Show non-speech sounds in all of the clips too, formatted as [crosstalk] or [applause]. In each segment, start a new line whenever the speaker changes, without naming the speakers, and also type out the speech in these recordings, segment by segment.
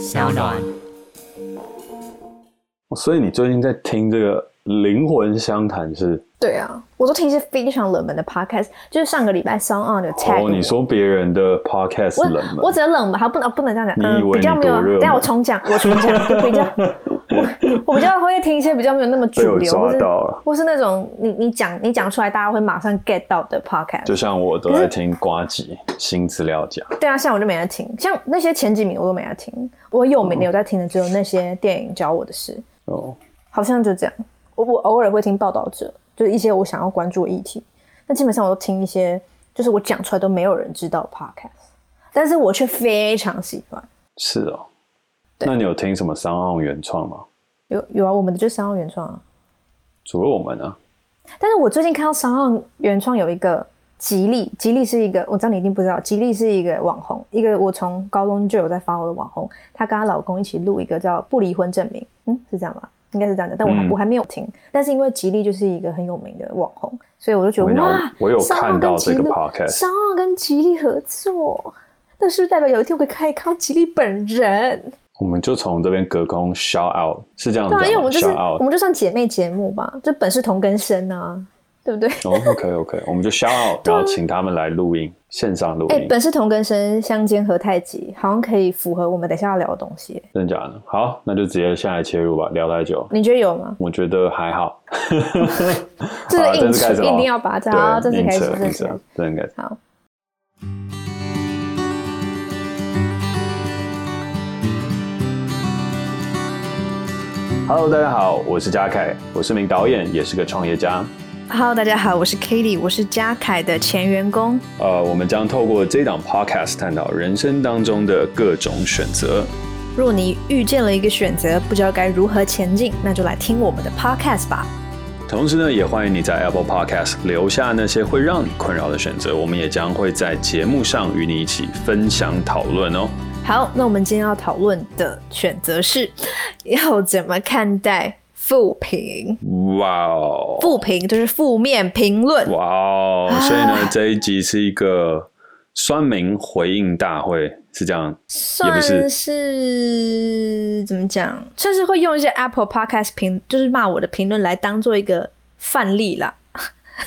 小暖。
所以你最近在听这个灵魂相谈是？
对啊，我都听一些非常冷门的 podcast，就是上个礼拜 SoundOn 的 tag。
哦，你说别人的 podcast 冷门？
我，我只能冷门，还不能不能
这样讲。
嗯，比较没有。等下我重讲，我重讲，[laughs] 比较我 [laughs] 我比较会听一些比较没有那么主流，
抓
或是或是那种你你讲你讲出来大家会马上 get 到的 podcast。
就像我都在听瓜吉新资料夹。
对啊，像我就没在听，像那些前几名我都没在听。我有名的有在听的只有那些电影教我的事。
哦，
好像就这样。我我偶尔会听报道者。就是一些我想要关注的议题，那基本上我都听一些，就是我讲出来都没有人知道 podcast，但是我却非常喜欢。
是哦，那你有听什么 SoundOn 原创吗？
有有啊，我们的就是 SoundOn 原创啊。
除了我们呢？
但是我最近看到 SoundOn 原创有一个吉利，吉利是一个，我知道你一定不知道，吉利是一个网红，一个我从高中就有在 follow 的网红，她跟她老公一起录一个叫不离婚证明，嗯，是这样吗？应该是这样的，但我还、嗯、我还没有听。但是因为吉利就是一个很有名的网红，所以我就觉得哇，
我有看到这个 podcast，
商奥跟吉利合作，那是不是代表有一天我可以看到吉利本人？
我们就从这边隔空 shout out，是这样？
对，因为我们就是我们就算姐妹节目吧，就本是同根生啊。对不对？
哦、oh,，OK OK，我们就 shout out，然后请他们来录音，线上录音。哎，
本是同根生，相煎何太急，好像可以符合我们等下要聊的东西。
真的假的？好，那就直接下来切入吧，聊太久。
你觉得有吗？
我觉得还好。[laughs]
这是硬扯，一定要把它好，这是开始，这是
真的开始。
好。
Hello，大家好，我是嘉凯，我是名导演，也是个创业家。
Hello，大家好，我是 Katie，我是嘉凯的前员工。
呃，我们将透过这档 Podcast 探讨人生当中的各种选择。
若你遇见了一个选择，不知道该如何前进，那就来听我们的 Podcast 吧。
同时呢，也欢迎你在 Apple Podcast 留下那些会让你困扰的选择，我们也将会在节目上与你一起分享讨论哦。
好，那我们今天要讨论的选择是要怎么看待负评？
哇哦，
负评就是负面评论。
哇哦，所以呢，这一集是一个酸民回应大会，是这样？
算是，是怎么讲？算是会用一些 Apple Podcast 评，就是骂我的评论来当做一个范例啦。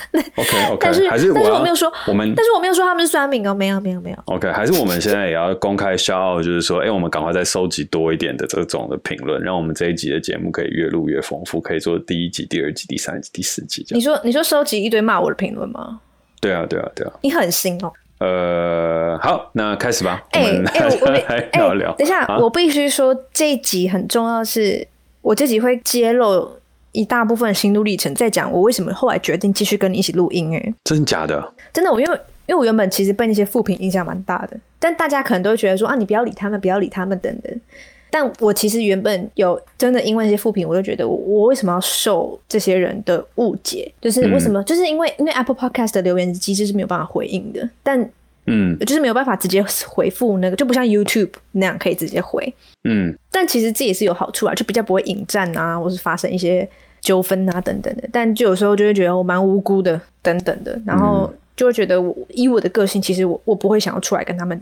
[laughs]
OK OK，
但是
还是，
但是我没有说
我们，
但是我没有说他们是酸民哦，没有没有没有。
OK，还是我们现在也要公开 shout 就是说，哎、欸，我们赶快再收集多一点的这种的评论，让我们这一集的节目可以越录越丰富，可以做第一集、第二集、第三集、第四集这样。
你说你说收集一堆骂我的评论吗？
对啊对啊对啊。
你狠心哦。
呃，好，那开始吧。
哎哎，我
来聊聊。
等一下，啊、我必须说这一集很重要是，是我这集会揭露。一大部分的心路历程，在讲我为什么后来决定继续跟你一起录音。哎，
真假的？
真的，我因为因为我原本其实被那些负评影响蛮大的，但大家可能都会觉得说啊，你不要理他们，不要理他们等等。但我其实原本有真的因为那些负评，我就觉得我我为什么要受这些人的误解？就是为什么？嗯、就是因为因为 Apple Podcast 的留言机制是没有办法回应的，但。
嗯，
就是没有办法直接回复那个，就不像 YouTube 那样可以直接回。
嗯，
但其实这也是有好处啊，就比较不会引战啊，或是发生一些纠纷啊等等的。但就有时候就会觉得我蛮无辜的，等等的，然后就会觉得我以我的个性，其实我我不会想要出来跟他们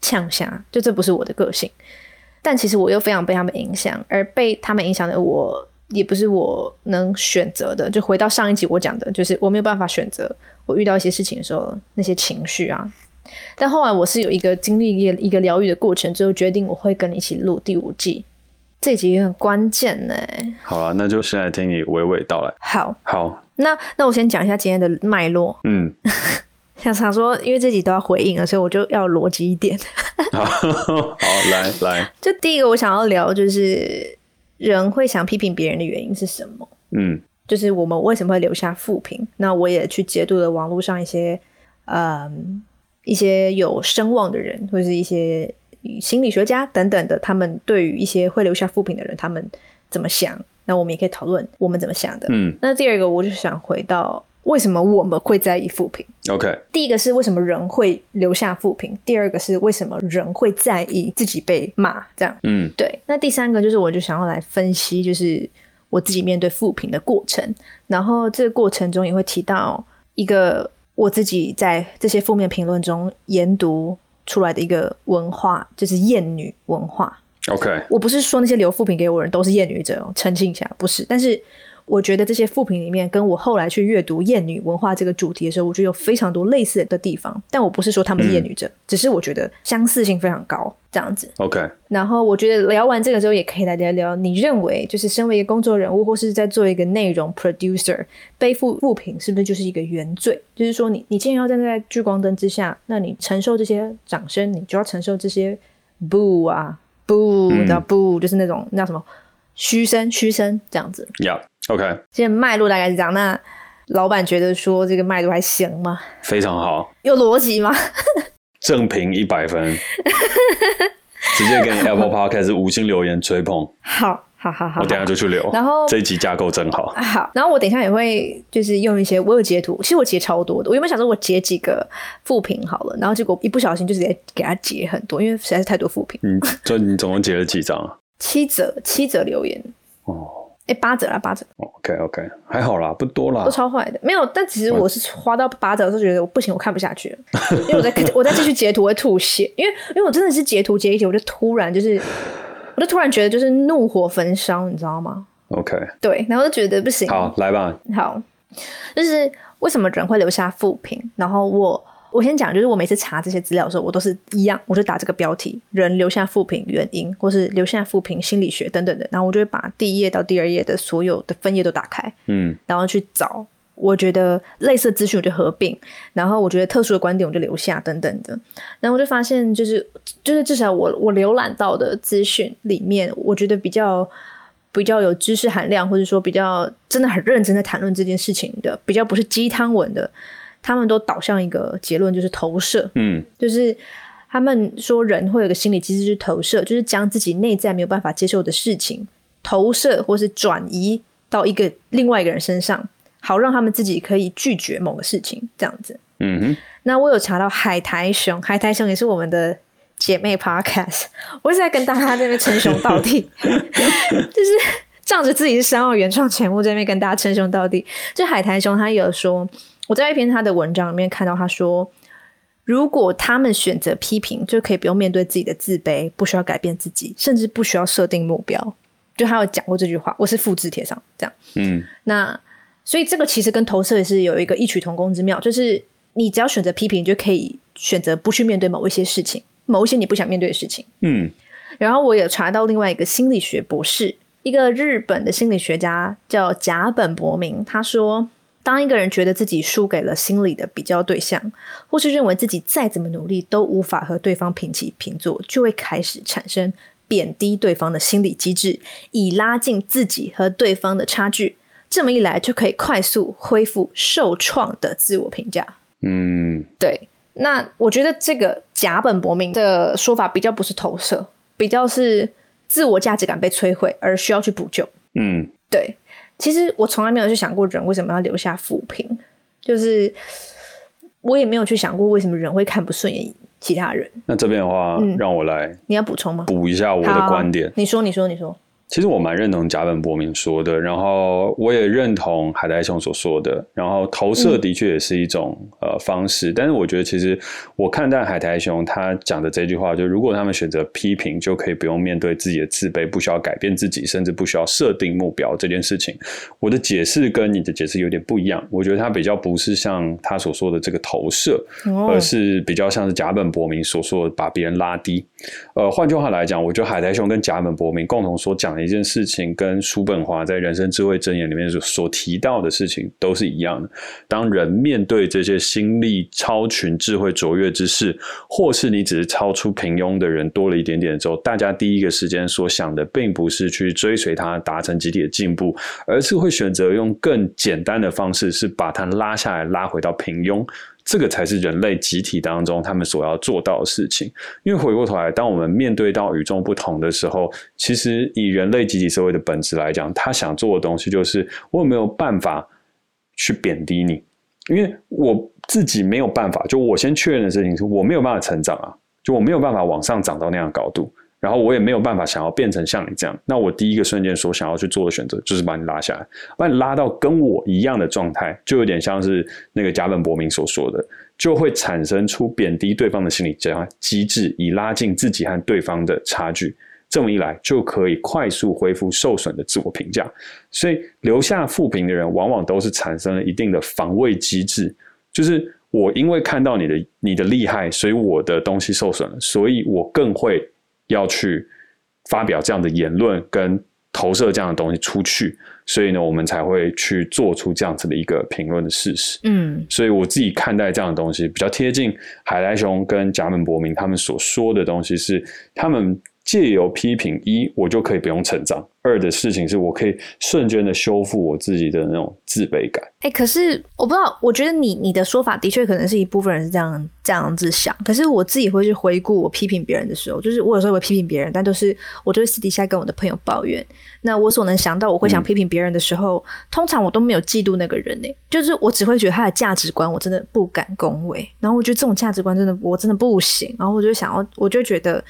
呛下，就这不是我的个性。但其实我又非常被他们影响，而被他们影响的我也不是我能选择的。就回到上一集我讲的，就是我没有办法选择我遇到一些事情的时候那些情绪啊。但后来我是有一个经历一个一个疗愈的过程最后，决定我会跟你一起录第五季，这集也很关键呢。
好啊，那就先来听你娓娓道来。
好，
好，
那那我先讲一下今天的脉络。
嗯，[laughs]
想想说，因为这集都要回应了，所以我就要逻辑一点。
好，好，来来，
就第一个我想要聊，就是人会想批评别人的原因是什么？
嗯，
就是我们为什么会留下负评？那我也去解读了网络上一些，嗯。一些有声望的人，或者是一些心理学家等等的，他们对于一些会留下负评的人，他们怎么想？那我们也可以讨论我们怎么想的。
嗯，
那第二个，我就想回到为什么我们会在意负评
？OK，
第一个是为什么人会留下负评？第二个是为什么人会在意自己被骂？这样，
嗯，
对。那第三个就是，我就想要来分析，就是我自己面对负评的过程，然后这个过程中也会提到一个。我自己在这些负面评论中研读出来的一个文化，就是厌女文化。
OK，
我不是说那些留负评给我的人都是厌女者哦，澄清一下，不是，但是。我觉得这些副评里面，跟我后来去阅读厌女文化这个主题的时候，我觉得有非常多类似的地方。但我不是说他们是厌女者，嗯、只是我觉得相似性非常高，这样子。
OK。
然后我觉得聊完这个之后，也可以来聊聊，你认为就是身为一个工作人物，或是在做一个内容 producer，背负副品是不是就是一个原罪？就是说你，你你既然要站在聚光灯之下，那你承受这些掌声，你就要承受这些 boo 啊 boo，你知道 boo 就是那种那叫什么嘘声嘘声这样子。
Yeah. OK，
现在脉络大概是这样。那老板觉得说这个脉络还行吗？
非常好。
有逻辑吗？[laughs]
正评一百分，[laughs] 直接给你 Apple Podcast 五星留言吹捧。好，好，好，好，我等一下就去留。然后这一集架构真好。
好，然后我等一下也会就是用一些我有截图，其实我截超多的。我原本想说我截几个副评好了，然后结果一不小心就直接给他截很多，因为实在是太多副评。
嗯，就你总共截了几张啊？
七折，七折留言。哦。哎，八折啦，八折。
OK OK，还好啦，不多啦。
都超坏的，没有。但其实我是花到八折的时候，觉得我不行，我看不下去了，因为我在 [laughs] 我在继续截图，会吐血。因为因为我真的是截图截一截，我就突然就是，我就突然觉得就是怒火焚烧，你知道吗
？OK。
对，然后就觉得不行。
好，来吧。
好，就是为什么人会留下负评？然后我。我先讲，就是我每次查这些资料的时候，我都是一样，我就打这个标题：人留下复评原因，或是留下复评心理学等等的。然后我就会把第一页到第二页的所有的分页都打开，嗯，然后去找我觉得类似的资讯，我就合并，然后我觉得特殊的观点我就留下等等的。然后我就发现，就是就是至少我我浏览到的资讯里面，我觉得比较比较有知识含量，或者说比较真的很认真在谈论这件事情的，比较不是鸡汤文的。他们都导向一个结论，就是投射。嗯，就是他们说人会有个心理机制，就是投射，就是将自己内在没有办法接受的事情投射，或是转移到一个另外一个人身上，好让他们自己可以拒绝某个事情，这样子。嗯哼。那我有查到海苔熊，海苔熊也是我们的姐妹 Podcast，我一直在跟大家在那边称兄道弟，[laughs] 就是仗着自己是三号原创节目，在那边跟大家称兄道弟。就海苔熊，他有说。我在一篇他的文章里面看到他说，如果他们选择批评，就可以不用面对自己的自卑，不需要改变自己，甚至不需要设定目标。就他有讲过这句话，我是复制贴上这样。嗯，那所以这个其实跟投射也是有一个异曲同工之妙，就是你只要选择批评，你就可以选择不去面对某一些事情，某一些你不想面对的事情。嗯，然后我也查到另外一个心理学博士，一个日本的心理学家叫甲本博明，他说。当一个人觉得自己输给了心理的比较对象，或是认为自己再怎么努力都无法和对方平起平坐，就会开始产生贬低对方的心理机制，以拉近自己和对方的差距。这么一来，就可以快速恢复受创的自我评价。嗯，对。那我觉得这个甲本博明的说法比较不是投射，比较是自我价值感被摧毁而需要去补救。嗯，对。其实我从来没有去想过人为什么要留下负评，就是我也没有去想过为什么人会看不顺眼其他人。那
这边的话，嗯、让我来，
你要补充吗？
补一下我的观点。
你说，你说，你说。
其实我蛮认同甲本博明说的，然后我也认同海苔熊所说的，然后投射的确也是一种、嗯、呃方式，但是我觉得其实我看待海苔熊他讲的这句话，就如果他们选择批评，就可以不用面对自己的自卑，不需要改变自己，甚至不需要设定目标这件事情，我的解释跟你的解释有点不一样，我觉得他比较不是像他所说的这个投射，哦、而是比较像是甲本博明所说的把别人拉低。呃，换句话来讲，我觉得海苔熊跟甲本博明共同所讲。一件事情跟叔本华在《人生智慧箴言》里面所所提到的事情都是一样的。当人面对这些心力超群、智慧卓越之事，或是你只是超出平庸的人多了一点点之后，大家第一个时间所想的，并不是去追随他达成集体的进步，而是会选择用更简单的方式，是把他拉下来，拉回到平庸。这个才是人类集体当中他们所要做到的事情。因为回过头来，当我们面对到与众不同的时候，其实以人类集体社会的本质来讲，他想做的东西就是我有没有办法去贬低你？因为我自己没有办法，就我先确认的事情是我没有办法成长啊，就我没有办法往上涨到那样高度。然后我也没有办法想要变成像你这样，那我第一个瞬间所想要去做的选择就是把你拉下来，把你拉到跟我一样的状态，就有点像是那个甲本博明所说的，就会产生出贬低对方的心理这样机制，以拉近自己和对方的差距。这么一来就可以快速恢复受损的自我评价。所以留下负评的人，往往都是产生了一定的防卫机制，就是我因为看到你的你的厉害，所以我的东西受损了，所以我更会要去发表这样的言论跟投射这样的东西出去。所以呢，我们才会去做出这样子的一个评论的事实。嗯，所以我自己看待这样的东西比较贴近海来熊跟贾本博明他们所说的东西是他们。借由批评一，我就可以不用成长；二的事情是我可以瞬间的修复我自己的那种自卑感。
哎、可是我不知道，我觉得你你的说法的确可能是一部分人是这样这样子想。可是我自己会去回顾我批评别人的时候，就是我有时候会批评别人，但都是我就是私底下跟我的朋友抱怨。那我所能想到我会想批评别人的时候，通常我都没有嫉妒那个人呢、就是我只会觉得他的价值观我真的不敢恭维。然后我觉得这种价值观真的我真的不行。然后我就想要，我就觉得。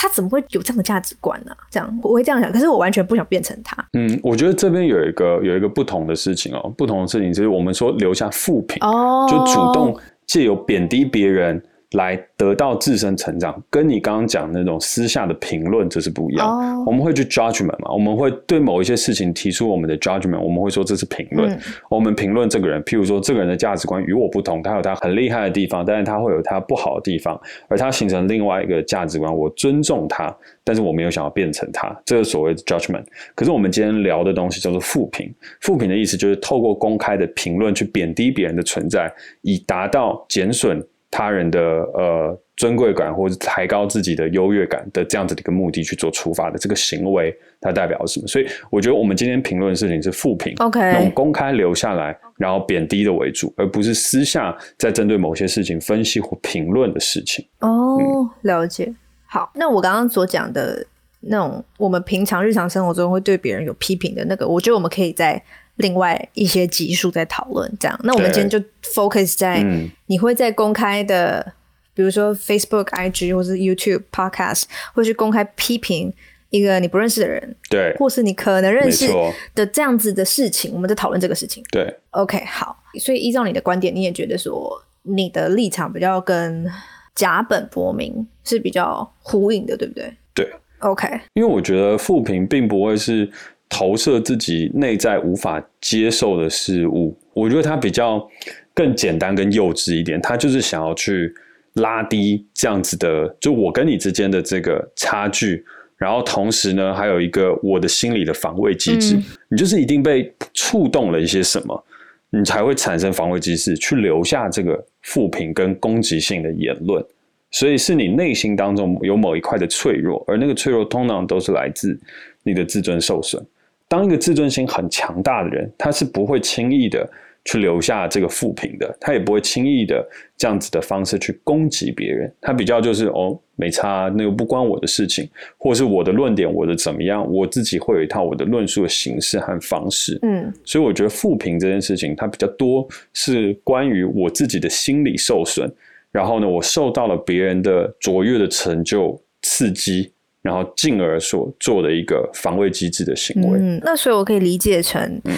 他怎么会有这样的价值观呢、啊？这样我会这样想，可是我完全不想变成他。
嗯，我觉得这边有一个有一个不同的事情哦，不同的事情就是我们说留下负评，哦，就主动借由贬低别人。来得到自身成长，跟你刚刚讲的那种私下的评论，这是不一样。Oh. 我们会去 judgment 嘛，我们会对某一些事情提出我们的 judgment，我们会说这是评论。嗯、我们评论这个人，譬如说这个人的价值观与我不同，他有他很厉害的地方，但是他会有他不好的地方，而他形成另外一个价值观，我尊重他，但是我没有想要变成他，这个所谓的 judgment。可是我们今天聊的东西叫做负评，负评的意思就是透过公开的评论去贬低别人的存在，以达到减损。他人的呃尊贵感，或者抬高自己的优越感的这样子的一个目的去做出发的这个行为，它代表什么？所以我觉得我们今天评论的事情是负评，OK，用公开留下来，然后贬低的为主，而不是私下在针对某些事情分析或评论的事情。
哦、oh, 嗯，了解。好，那我刚刚所讲的那种，我们平常日常生活中会对别人有批评的那个，我觉得我们可以在。另外一些集数在讨论这样，那我们今天就 focus 在你会在公开的，嗯、比如说 Facebook、IG 或是 YouTube、Podcast，会去公开批评一个你不认识的人，
对，
或是你可能认识的这样子的事情，我们在讨论这个事情。
对
，OK，好，所以依照你的观点，你也觉得说你的立场比较跟甲本博明是比较呼应的，对不对？
对
，OK，
因为我觉得复评并不会是。投射自己内在无法接受的事物，我觉得他比较更简单、跟幼稚一点。他就是想要去拉低这样子的，就我跟你之间的这个差距。然后同时呢，还有一个我的心理的防卫机制。嗯、你就是一定被触动了一些什么，你才会产生防卫机制，去留下这个负评跟攻击性的言论。所以是你内心当中有某一块的脆弱，而那个脆弱通常都是来自你的自尊受损。当一个自尊心很强大的人，他是不会轻易的去留下这个负评的，他也不会轻易的这样子的方式去攻击别人。他比较就是哦，没差，那个不关我的事情，或是我的论点，我的怎么样，我自己会有一套我的论述的形式和方式。嗯，所以我觉得负评这件事情，它比较多是关于我自己的心理受损，然后呢，我受到了别人的卓越的成就刺激。然后进而所做的一个防卫机制的行为。
嗯，那所以我可以理解成，嗯，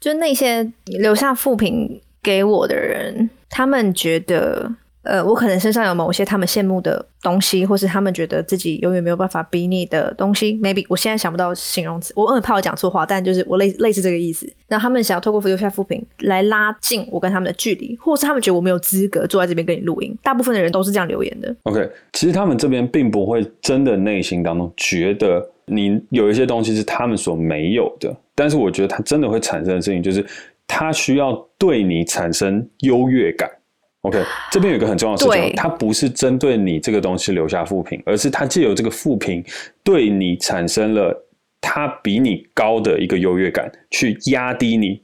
就那些留下负评给我的人，他们觉得。呃，我可能身上有某些他们羡慕的东西，或是他们觉得自己永远没有办法比拟的东西。Maybe 我现在想不到形容词，我很怕我讲错话，但就是我类类似这个意思。那他们想要透过留下负评来拉近我跟他们的距离，或是他们觉得我没有资格坐在这边跟你录音。大部分的人都是这样留言的。
OK，其实他们这边并不会真的内心当中觉得你有一些东西是他们所没有的，但是我觉得他真的会产生的事情就是他需要对你产生优越感。OK，这边有一个很重要的事情，它不是针对你这个东西留下负评，而是它借由这个负评对你产生了它比你高的一个优越感，去压低你，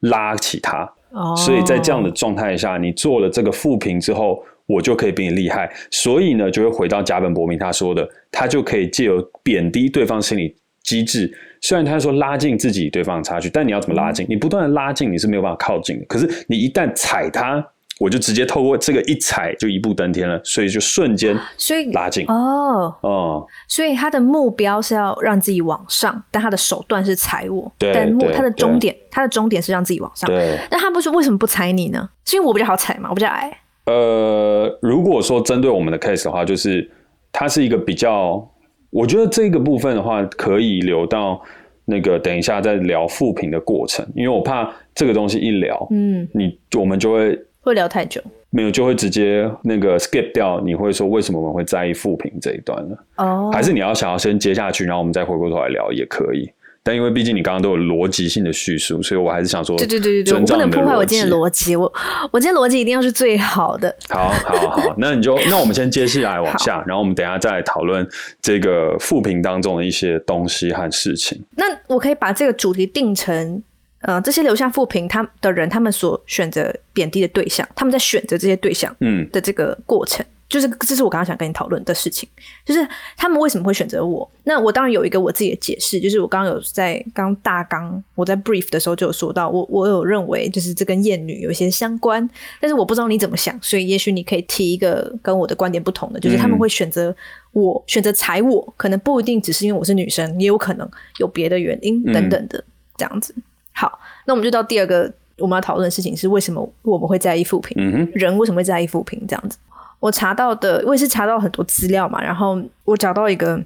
拉起它。Oh. 所以在这样的状态下，你做了这个负评之后，我就可以比你厉害。所以呢，就会回到甲本博明他说的，他就可以借由贬低对方心理机制。虽然他说拉近自己与对方的差距，但你要怎么拉近？你不断的拉近，你是没有办法靠近的。可是你一旦踩他。我就直接透过这个一踩就一步登天了，所以就瞬间 [gasps] 所以拉近
哦哦，所以他的目标是要让自己往上，但他的手段是踩我，
对，
但目他的终点他的终点是让自己往上，
对。
那他不是为什么不踩你呢？是因为我比较好踩嘛，我比较矮。
呃，如果说针对我们的 case 的话，就是它是一个比较我觉得这个部分的话，可以留到那个等一下再聊复评的过程，因为我怕这个东西一聊，嗯，你我们就会
会聊太久，
没有就会直接那个 skip 掉。你会说为什么我们会在意负评这一段呢？哦，还是你要想要先接下去，然后我们再回过头来聊也可以。但因为毕竟你刚刚都有逻辑性的叙述，所以我还是想说，
对对对对，我不能破坏我今天的逻辑，我我今天逻辑一定要是最好的。
好，好，好，那你就那我们先接下来往下，然后我们等一下再来讨论这个复评当中的一些东西和事情。
那我可以把这个主题定成，呃，这些留下负评他的人，他们所选择贬低的对象，他们在选择这些对象，嗯的这个过程。嗯就是这是我刚刚想跟你讨论的事情，就是他们为什么会选择我？那我当然有一个我自己的解释，就是我刚刚有在刚大纲我在 brief 的时候就有说到，我我有认为就是这跟厌女有一些相关，但是我不知道你怎么想，所以也许你可以提一个跟我的观点不同的，就是他们会选择我，选择踩我，可能不一定只是因为我是女生，也有可能有别的原因等等的这样子。好，那我们就到第二个我们要讨论的事情是为什么我们会在意负评？嗯，人为什么会在意负评？这样子。我查到的，我也是查到很多资料嘛，然后我找到一个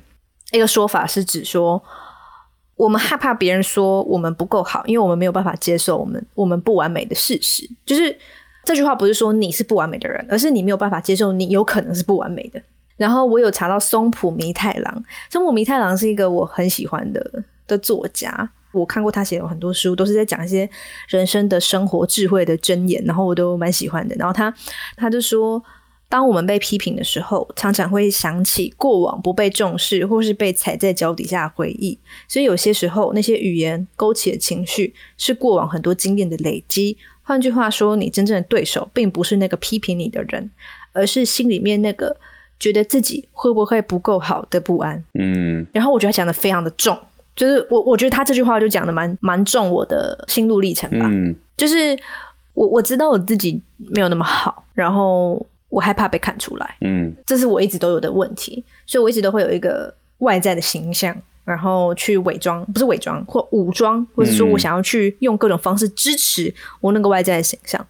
一个说法，是指说我们害怕别人说我们不够好，因为我们没有办法接受我们我们不完美的事实。就是这句话不是说你是不完美的人，而是你没有办法接受你有可能是不完美的。然后我有查到松浦弥太郎，松浦弥太郎是一个我很喜欢的的作家，我看过他写了很多书，都是在讲一些人生的生活智慧的箴言，然后我都蛮喜欢的。然后他他就说。当我们被批评的时候，常常会想起过往不被重视或是被踩在脚底下的回忆，所以有些时候那些语言勾起的情绪是过往很多经验的累积。换句话说，你真正的对手并不是那个批评你的人，而是心里面那个觉得自己会不会不够好的不安。嗯，然后我觉得他讲的非常的重，就是我我觉得他这句话就讲的蛮蛮重我的心路历程吧。嗯，就是我我知道我自己没有那么好，然后。我害怕被看出来，嗯，这是我一直都有的问题，所以我一直都会有一个外在的形象，然后去伪装，不是伪装或武装，或者说我想要去用各种方式支持我那个外在的形象，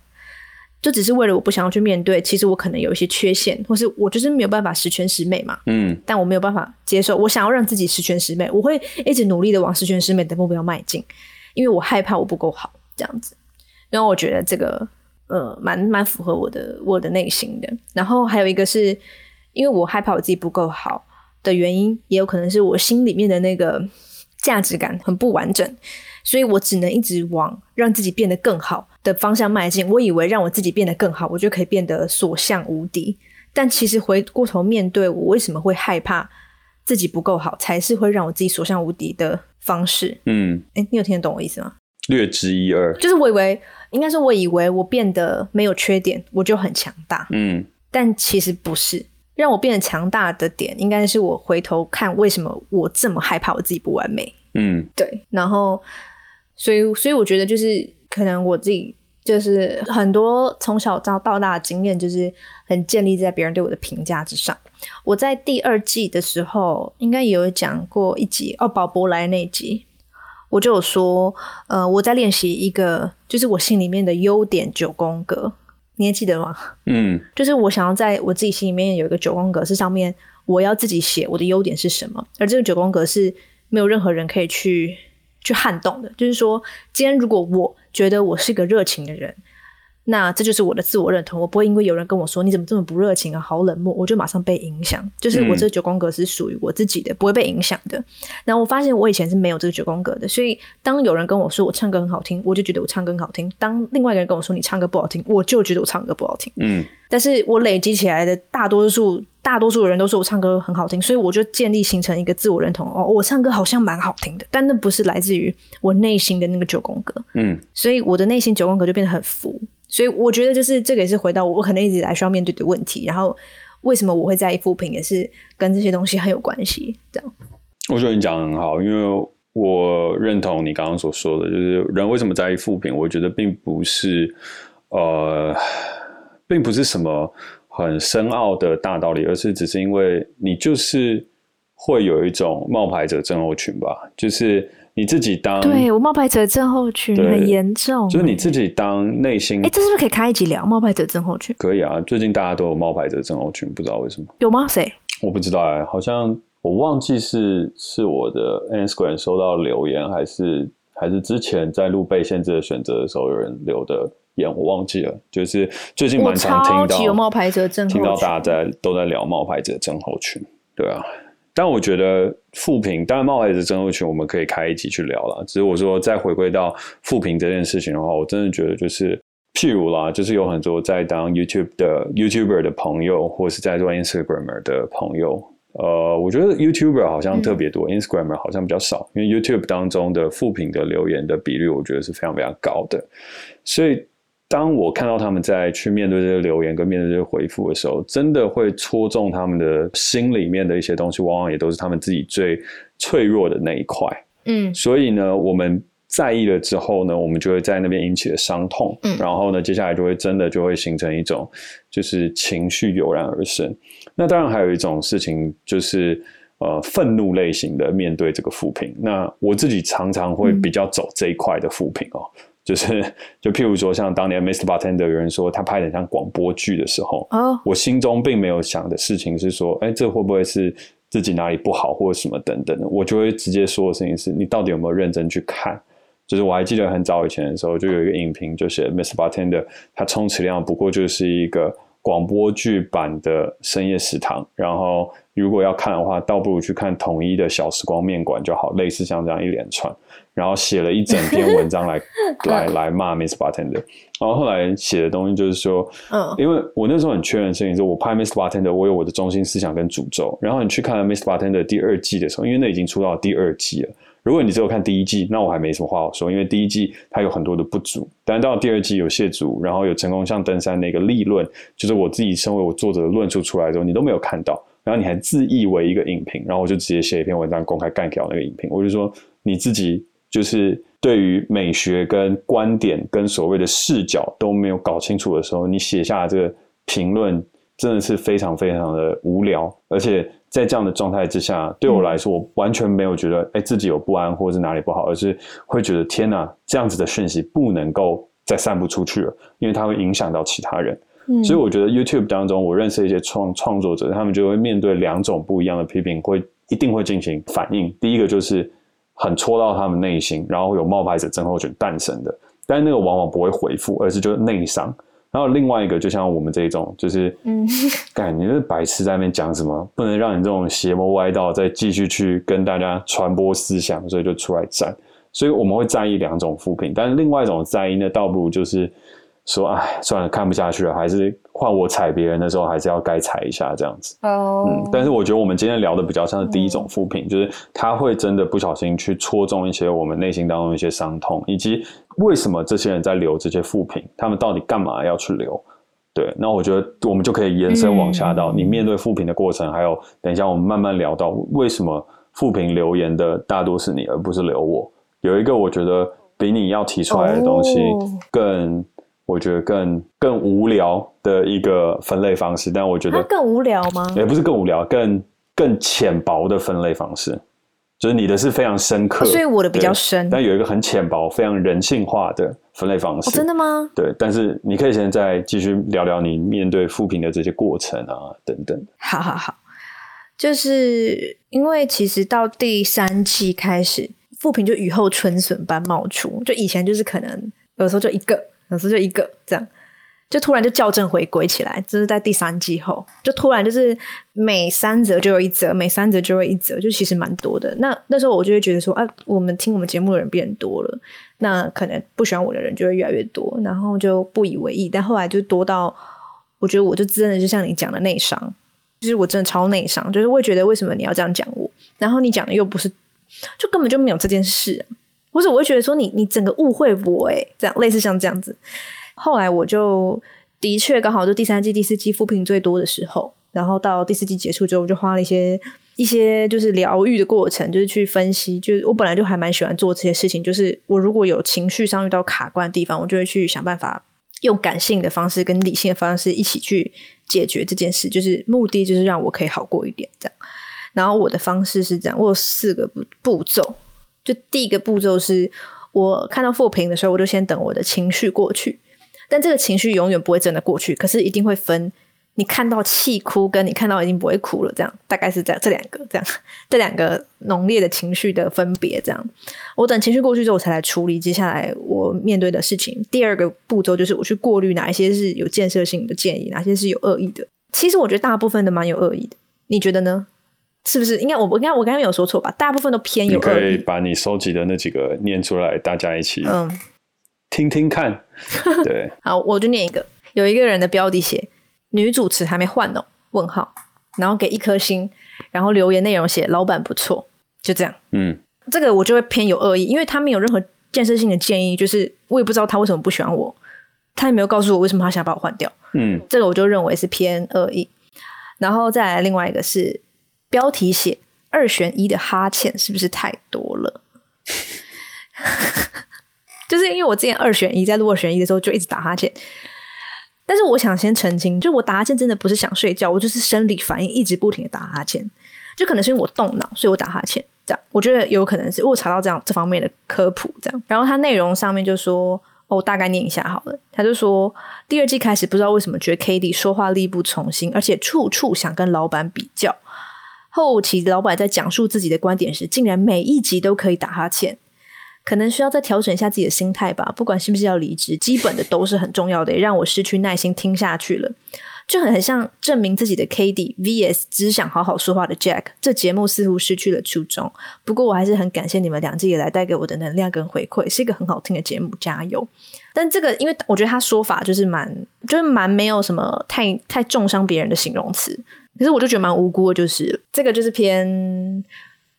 就只是为了我不想要去面对，其实我可能有一些缺陷，或是我就是没有办法十全十美嘛，嗯，但我没有办法接受，我想要让自己十全十美，我会一直努力的往十全十美的目标迈进，因为我害怕我不够好这样子，然后我觉得这个。呃，蛮蛮符合我的我的内心的。然后还有一个是，因为我害怕我自己不够好的原因，也有可能是我心里面的那个价值感很不完整，所以我只能一直往让自己变得更好的方向迈进。我以为让我自己变得更好，我就可以变得所向无敌。但其实回过头面对我为什么会害怕自己不够好，才是会让我自己所向无敌的方式。嗯，诶，你有听得懂我意思吗？
略知一二，
就是我以为。应该是，我以为我变得没有缺点，我就很强大。嗯，但其实不是。让我变得强大的点，应该是我回头看为什么我这么害怕我自己不完美。嗯，对。然后，所以，所以我觉得就是可能我自己就是很多从小到到大的经验，就是很建立在别人对我的评价之上。我在第二季的时候，应该也有讲过一集哦，宝博来那集。我就有说，呃，我在练习一个，就是我心里面的优点九宫格，你还记得吗？嗯，[laughs] 就是我想要在我自己心里面有一个九宫格，是上面我要自己写我的优点是什么，而这个九宫格是没有任何人可以去去撼动的。就是说，今天如果我觉得我是一个热情的人。那这就是我的自我认同，我不会因为有人跟我说你怎么这么不热情啊，好冷漠，我就马上被影响。就是我这九宫格是属于我自己的，不会被影响的。然后我发现我以前是没有这个九宫格的，所以当有人跟我说我唱歌很好听，我就觉得我唱歌很好听；当另外一个人跟我说你唱歌不好听，我就觉得我唱歌不好听。嗯，但是我累积起来的大多数大多数的人都说我唱歌很好听，所以我就建立形成一个自我认同。哦，我唱歌好像蛮好听的，但那不是来自于我内心的那个九宫格。嗯，所以我的内心九宫格就变得很浮。所以我觉得，就是这个也是回到我可能一直来需要面对的问题。然后，为什么我会在意负评，也是跟这些东西很有关系。这样，
我觉得你讲得很好，因为我认同你刚刚所说的，就是人为什么在意负评？我觉得并不是呃，并不是什么很深奥的大道理，而是只是因为你就是会有一种冒牌者症候群吧，就是。你自己当
对我冒牌者症候群很严重，
就是你自己当内心
哎，这是不是可以开一集聊冒牌者症候群？
可以啊，最近大家都有冒牌者症候群，不知道为什么有
吗？谁？
我不知道哎、欸，好像我忘记是是我的 Instagram 收到留言，还是还是之前在录被限制的选择的时候有人留的言，我忘记了。就是最近蛮常听到
有冒牌者症候群，
听到大家在都在聊冒牌者症候群，对啊。但我觉得复评，当然冒牌者症候群我们可以开一集去聊了。只是我说再回归到复评这件事情的话，我真的觉得就是。譬如啦，就是有很多在当 YouTube 的 YouTuber 的朋友，或是在做 Instagramer 的朋友，呃，我觉得 YouTuber 好像特别多，嗯，Instagramer 好像比较少，因为 YouTube 当中的负评的留言的比率，我觉得是非常非常高的。所以，当我看到他们在去面对这些留言跟面对这些回复的时候，真的会戳中他们的心里面的一些东西，往往也都是他们自己最脆弱的那一块。嗯，所以呢，我们。在意了之后呢，我们就会在那边引起了伤痛，嗯，然后呢，接下来就会真的就会形成一种就是情绪油然而生。那当然还有一种事情就是呃愤怒类型的面对这个负评。那我自己常常会比较走这一块的负评哦，嗯、就是就譬如说像当年 Mr. Bartender 有人说他拍的像广播剧的时候，哦，我心中并没有想的事情是说，哎，这会不会是自己哪里不好或者什么等等的，我就会直接说的事情是你到底有没有认真去看。就是我还记得很早以前的时候，就有一个影评，就写 Mr. Bartender，他充其量不过就是一个广播剧版的深夜食堂。然后如果要看的话，倒不如去看统一的小时光面馆就好，类似像这样一连串。然后写了一整篇文章来 [laughs] 来来骂 Miss Bartender。然后后来写的东西就是说，嗯，因为我那时候很确认的事情是，我拍 Miss Bartender，我有我的中心思想跟主轴。然后你去看了 Mr. Bartender 第二季的时候，因为那已经出到第二季了。如果你只有看第一季，那我还没什么话好说，因为第一季它有很多的不足。但到第二季有谢祖，然后有成功像登山那个立论，就是我自己身为我作者的论述出来之后，你都没有看到，然后你还自以为一个影评，然后我就直接写一篇文章公开干掉那个影评。我就说你自己就是对于美学跟观点跟所谓的视角都没有搞清楚的时候，你写下的这个评论真的是非常非常的无聊，而且。在这样的状态之下，对我来说，我完全没有觉得哎、欸、自己有不安或者是哪里不好，而是会觉得天哪，这样子的讯息不能够再散布出去了，因为它会影响到其他人。嗯，所以我觉得 YouTube 当中，我认识一些创创作者，他们就会面对两种不一样的批评，会一定会进行反应。第一个就是很戳到他们内心，然后有冒牌者症候群诞生的，但是那个往往不会回复，而是就是内伤。然后另外一个，就像我们这一种，就是，嗯，[laughs] 干，你是白痴在那边讲什么？不能让你这种邪魔歪道再继续去跟大家传播思想，所以就出来战。所以我们会在意两种副评，但是另外一种在意呢，倒不如就是。说哎，算了，看不下去了，还是换我踩别人的时候，还是要该踩一下这样子。哦，嗯，但是我觉得我们今天聊的比较像是第一种副评，嗯，就是他会真的不小心去戳中一些我们内心当中一些伤痛，以及为什么这些人在留这些负评，他们到底干嘛要去留？对，那我觉得我们就可以延伸往下到你面对负评的过程，嗯，还有等一下我们慢慢聊到为什么负评留言的大多是你，而不是留我。有一个我觉得比你要提出来的东西更。哦我觉得更更无聊的一个分类方式，但我觉得
更无聊吗？
也不是更无聊，更更浅薄的分类方式，就是你的是非常深刻，
所以我的比较深。
但有一个很浅薄、非常人性化的分类方式。
真的吗？
对，但是你可以现在继续聊聊你面对负评的这些过程啊，等等。
好好好，就是因为其实到第三季开始，负评就雨后春笋般冒出，就以前就是可能有时候就一个。有时候就一个这样，就突然就校正回归起来，就是在第三季后，就突然就是每三则就有一则，每三则就有一则，就其实蛮多的。那那时候我就会觉得说，啊，我们听我们节目的人变多了，那可能不喜欢我的人就会越来越多，然后就不以为意。但后来就多到，我觉得我就真的就像你讲的内伤，就是我真的超内伤，就是会觉得为什么你要这样讲我，然后你讲的又不是，就根本就没有这件事啊。不是，我会觉得说你你整个误会我诶，这样类似像这样子。后来我就的确刚好就第三季、第四季复评最多的时候，然后到第四季结束之后，我就花了一些一些就是疗愈的过程，就是去分析。就是我本来就还蛮喜欢做这些事情，就是我如果有情绪上遇到卡关的地方，我就会去想办法用感性的方式跟理性的方式一起去解决这件事，就是目的就是让我可以好过一点这样。然后我的方式是这样，我有四个步步骤。就第一个步骤是，我看到复评的时候，我就先等我的情绪过去。但这个情绪永远不会真的过去，可是一定会分你看到气哭，跟你看到已经不会哭了，这样大概是这样，这两个这样，这两个浓烈的情绪的分别，这样。我等情绪过去之后，我才来处理接下来我面对的事情。第二个步骤就是我去过滤哪一些是有建设性的建议，哪些是有恶意的。其实我觉得大部分都蛮有恶意的，你觉得呢？是不是？应该我我应该我刚刚没有说错吧？大部分都偏有恶意。
你可以把你收集的那几个念出来，大家一起嗯听听看。[laughs] 对，
好，我就念一个，有一个人的标题写。女主持还没换哦？问号，然后给一颗星，然后留言内容写老板不错，就这样。嗯，这个我就会偏有恶意，因为他没有任何建设性的建议，就是我也不知道他为什么不喜欢我，他也没有告诉我为什么他想把我换掉。嗯，这个我就认为是偏恶意。然后再来另外一个是标题写二选一的哈欠是不是太多了？[laughs] 就是因为我之前二选一在录二选一的时候就一直打哈欠。但是我想先澄清，就我打哈欠真的不是想睡觉，我就是生理反应一直不停的打哈欠，就可能是因为我动脑，所以我打哈欠。这样，我觉得有可能是我查到这样这方面的科普，这样。然后他内容上面就说，哦，我大概念一下好了。他就说，第二季开始不知道为什么觉得 Cady 说话力不从心，而且处处想跟老板比较。后期老板在讲述自己的观点时，竟然每一集都可以打哈欠。可能需要再调整一下自己的心态吧。不管是不是要离职，基本的都是很重要的，让我失去耐心听下去了。就很很像证明自己的 K D V S，只想好好说话的 Jack。这节目似乎失去了初衷。不过我还是很感谢你们两季以来带给我的能量跟回馈，是一个很好听的节目，加油！但这个，因为我觉得他说法就是蛮，就是蛮没有什么太太重伤别人的形容词。可是我就觉得蛮无辜的，就是这个就是偏。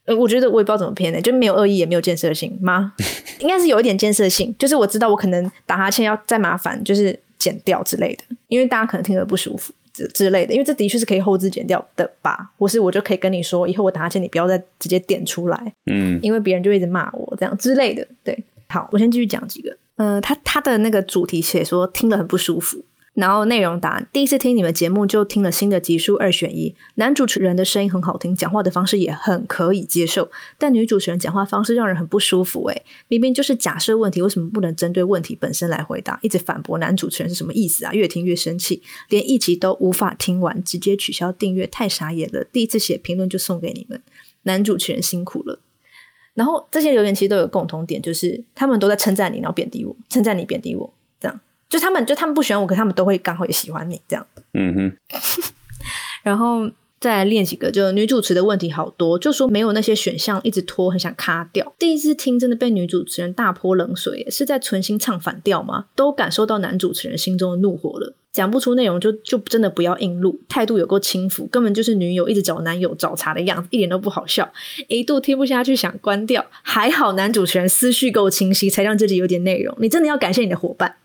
呃，我觉得我也不知道怎么偏的，就没有恶意，也没有建设性吗？[laughs] 应该是有一点建设性，就是我知道我可能打哈欠要再麻烦，就是剪掉之类的，因为大家可能听得不舒服之之类的，因为这的确是可以后置剪掉的吧？或是我就可以跟你说，以后我打哈欠你不要再直接点出来，嗯，因为别人就一直骂我这样之类的。对，好，我先继续讲几个。嗯、呃，他他的那个主题写说听了很不舒服。然后内容答案，第一次听你们节目就听了新的集数二选一，男主持人的声音很好听，讲话的方式也很可以接受，但女主持人讲话方式让人很不舒服。诶，明明就是假设问题，为什么不能针对问题本身来回答？一直反驳男主持人是什么意思啊？越听越生气，连一集都无法听完，直接取消订阅，太傻眼了。第一次写评论就送给你们，男主持人辛苦了。然后这些留言其实都有共同点，就是他们都在称赞你，然后贬低我，称赞你，贬低我，就他们，就他们不喜欢我，可他们都会刚好也喜欢你这样。嗯哼。[laughs] 然后再来练几个，就女主持的问题好多，就说没有那些选项，一直拖，很想卡掉。第一次听真的被女主持人大泼冷水，是在存心唱反调吗？都感受到男主持人心中的怒火了。讲不出内容就就真的不要硬录，态度有够轻浮，根本就是女友一直找男友找茬的样子，一点都不好笑。一度听不下去想关掉，还好男主持人思绪够清晰，才让自己有点内容。你真的要感谢你的伙伴。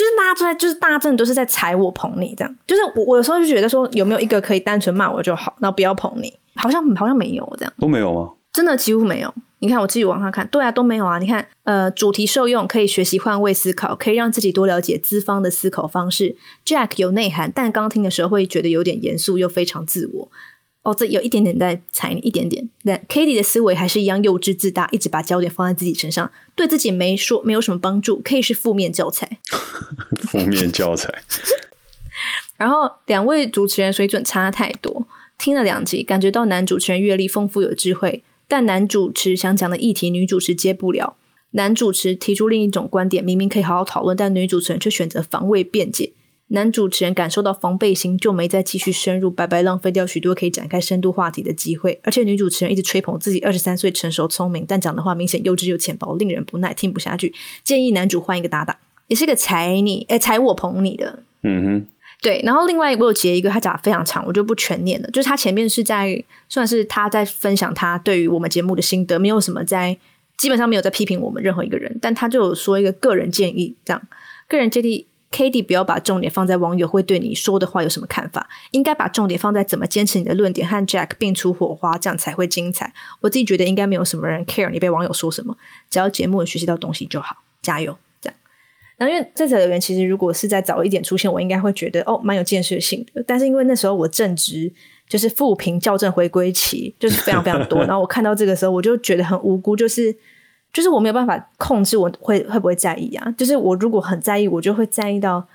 就是大家都在，就是大家真的都是在踩我捧你这样。就是我，我有时候就觉得说，有没有一个可以单纯骂我就好，然后不要捧你？好像好像没有这样，
都没有吗？
真的几乎没有。你看我自己往上看，对啊，都没有啊。你看，呃，主题受用，可以学习换位思考，可以让自己多了解资方的思考方式。Jack 有内涵，但刚听的时候会觉得有点严肃，又非常自我。哦，这有一点点在踩你，一点点。但 Katie 的思维还是一样幼稚自大，一直把焦点放在自己身上，对自己没说没有什么帮助，可以是负面教材。[laughs]
负面教材。[laughs]
然后两位主持人水准差太多，听了两集，感觉到男主持人阅历丰富有智慧，但男主持想讲的议题，女主持接不了。男主持提出另一种观点，明明可以好好讨论，但女主持人却选择防卫辩解。男主持人感受到防备心，就没再继续深入，白白浪费掉许多可以展开深度话题的机会。而且女主持人一直吹捧自己二十三岁成熟聪明，但讲的话明显幼稚又浅薄，令人不耐，听不下去。建议男主换一个搭档，也是个踩你，哎，踩我捧你的。嗯哼，对。然后另外我有截一个，他讲的非常长，我就不全念了。就是他前面是在算是他在分享他对于我们节目的心得，没有什么在基本上没有在批评我们任何一个人，但他就有说一个个人建议，这样个人建议。Cady 不要把重点放在网友会对你说的话有什么看法，应该把重点放在怎么坚持你的论点和 Jack 并出火花，这样才会精彩。我自己觉得应该没有什么人 care 你被网友说什么，只要节目能学习到东西就好，加油！这样。然后因为这则留言其实如果是在早一点出现，我应该会觉得哦蛮有建设性的。但是因为那时候我正值就是负评校正回归期，就是非常非常多。[laughs] 然后我看到这个时候，我就觉得很无辜，就是。就是我没有办法控制我会会不会在意啊？就是我如果很在意，我就会在意到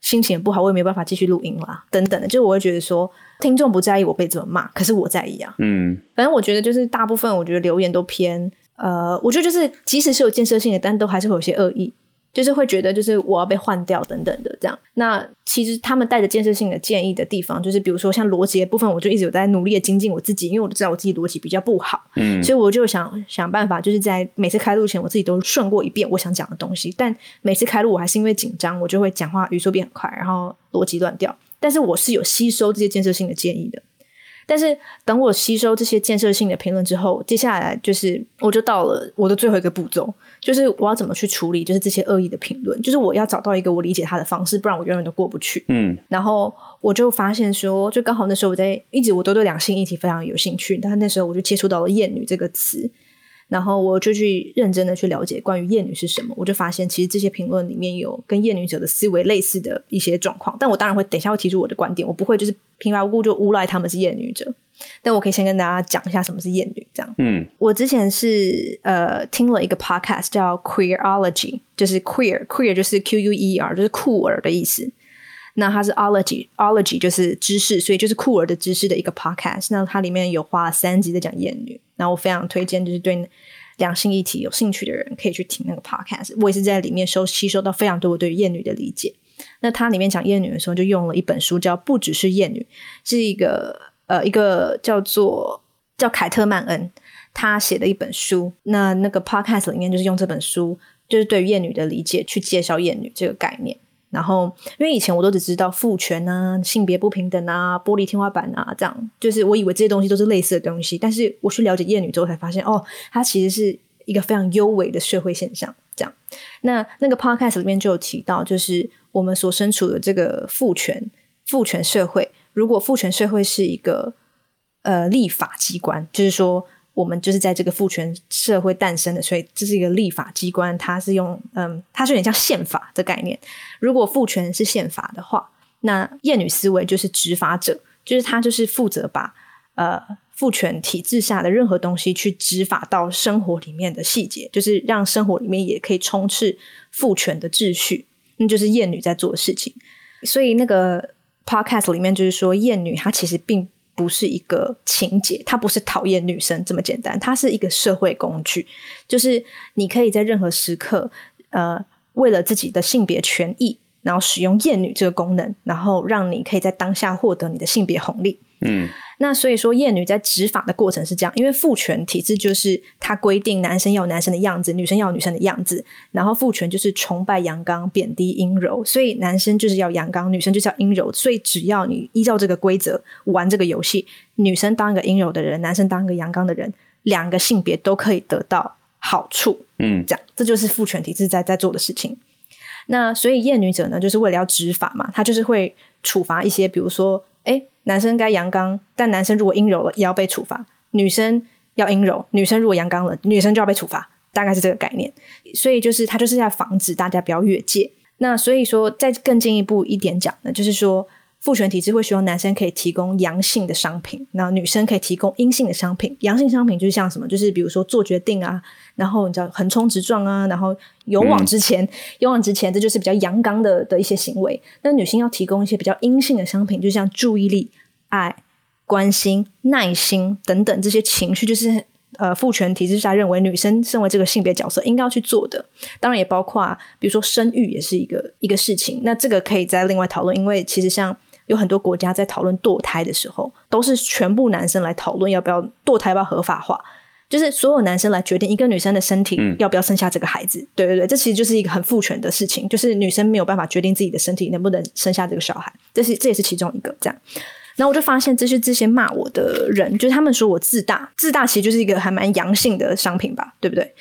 心情也不好，我也没有办法继续录音啦，等等的，就我会觉得说，听众不在意我被怎么骂，可是我在意啊。
嗯，
反正我觉得就是大部分，我觉得留言都偏，呃，我觉得就是即使是有建设性的，但都还是会有些恶意。就是会觉得，就是我要被换掉等等的这样。那其实他们带着建设性的建议的地方，就是比如说像逻辑的部分，我就一直有在努力的精进我自己，因为我都知道我自己逻辑比较不好，嗯，所以我就想想办法，就是在每次开录前，我自己都顺过一遍我想讲的东西。但每次开录，我还是因为紧张，我就会讲话语速变很快，然后逻辑乱掉。但是我是有吸收这些建设性的建议的。但是等我吸收这些建设性的评论之后，接下来就是我就到了我的最后一个步骤。就是我要怎么去处理，就是这些恶意的评论，就是我要找到一个我理解他的方式，不然我永远都过不去。嗯，然后我就发现说，就刚好那时候我在一直我都对两性议题非常有兴趣，但那时候我就接触到了“厌女”这个词，然后我就去认真的去了解关于厌女是什么，我就发现其实这些评论里面有跟厌女者的思维类似的一些状况，但我当然会等一下会提出我的观点，我不会就是平白无故就诬赖他们是厌女者。但我可以先跟大家讲一下什么是厌女，这样。嗯，我之前是呃听了一个 podcast 叫 Queerology，就是 queer queer 就是 Q U E R，就是酷儿的意思。那它是 ology ology 就是知识，所以就是酷儿的知识的一个 podcast。那它里面有花了三集在讲厌女，然后我非常推荐，就是对两性议题有兴趣的人可以去听那个 podcast。我也是在里面收吸收到非常多我对厌女的理解。那它里面讲厌女的时候，就用了一本书叫《不只是厌女》，是一个。呃，一个叫做叫凯特曼恩，他写的一本书。那那个 podcast 里面就是用这本书，就是对于厌女的理解去介绍厌女这个概念。然后，因为以前我都只知道父权啊、性别不平等啊、玻璃天花板啊这样，就是我以为这些东西都是类似的东西。但是我去了解厌女之后，才发现哦，它其实是一个非常幽微的社会现象。这样，那那个 podcast 里面就有提到，就是我们所身处的这个父权父权社会。如果父权社会是一个呃立法机关，就是说我们就是在这个父权社会诞生的，所以这是一个立法机关，它是用嗯，它是有点像宪法的概念。如果父权是宪法的话，那厌女思维就是执法者，就是他就是负责把呃父权体制下的任何东西去执法到生活里面的细节，就是让生活里面也可以充斥父权的秩序，那就是厌女在做的事情。所以那个。Podcast 里面就是说，厌女她其实并不是一个情节，她不是讨厌女生这么简单，它是一个社会工具，就是你可以在任何时刻，呃，为了自己的性别权益，然后使用厌女这个功能，然后让你可以在当下获得你的性别红利。嗯。那所以说，厌女在执法的过程是这样，因为父权体制就是它规定男生要有男生的样子，女生要有女生的样子，然后父权就是崇拜阳刚，贬低阴柔，所以男生就是要阳刚，女生就是要阴柔，所以只要你依照这个规则玩这个游戏，女生当一个阴柔的人，男生当一个阳刚的人，两个性别都可以得到好处。嗯，这样这就是父权体制在在做的事情。那所以厌女者呢，就是为了要执法嘛，他就是会处罚一些，比如说，哎。男生该阳刚，但男生如果阴柔了，也要被处罚。女生要阴柔，女生如果阳刚了，女生就要被处罚。大概是这个概念。所以就是他就是要防止大家不要越界。那所以说，再更进一步一点讲呢，就是说。父权体制会希望男生可以提供阳性的商品，然后女生可以提供阴性的商品。阳性商品就是像什么？就是比如说做决定啊，然后你知道横冲直撞啊，然后勇往直前，嗯、勇往直前，这就是比较阳刚的的一些行为。那女性要提供一些比较阴性的商品，就像注意力、爱、关心、耐心等等这些情绪，就是呃父权体制下认为女生身为这个性别角色应该要去做的。当然也包括比如说生育也是一个一个事情。那这个可以再另外讨论，因为其实像。有很多国家在讨论堕胎的时候，都是全部男生来讨论要不要堕胎，要不要合法化，就是所有男生来决定一个女生的身体要不要生下这个孩子。嗯、对对对，这其实就是一个很父权的事情，就是女生没有办法决定自己的身体能不能生下这个小孩，这是这也是其中一个这样。然后我就发现，这些这些骂我的人，就是他们说我自大，自大其实就是一个还蛮阳性的商品吧，对不对？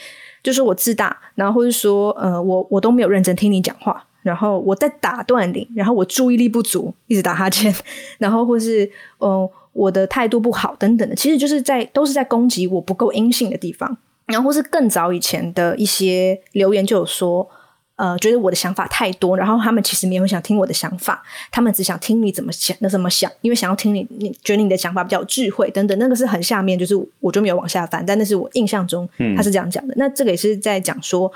就是我自大，然后或者说呃，我我都没有认真听你讲话。然后我在打断你，然后我注意力不足，一直打哈欠，然后或是嗯、呃，我的态度不好等等的，其实就是在都是在攻击我不够阴性的地方。然后或是更早以前的一些留言就有说，呃，觉得我的想法太多，然后他们其实没有想听我的想法，他们只想听你怎么想，那怎么想，因为想要听你，你觉得你的想法比较有智慧等等，那个是很下面，就是我就没有往下翻，但那是我印象中他是这样讲的。嗯、那这个也是在讲说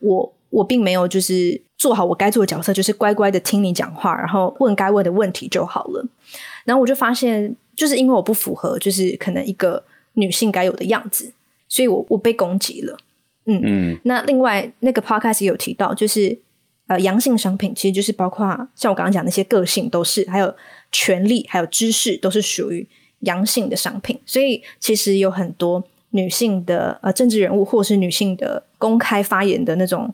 我。我并没有就是做好我该做的角色，就是乖乖的听你讲话，然后问该问的问题就好了。然后我就发现，就是因为我不符合，就是可能一个女性该有的样子，所以我我被攻击了。嗯嗯。那另外那个 podcast 也有提到，就是呃，阳性商品其实就是包括像我刚刚讲那些个性都是，还有权利，还有知识都是属于阳性的商品。所以其实有很多女性的呃政治人物，或是女性的公开发言的那种。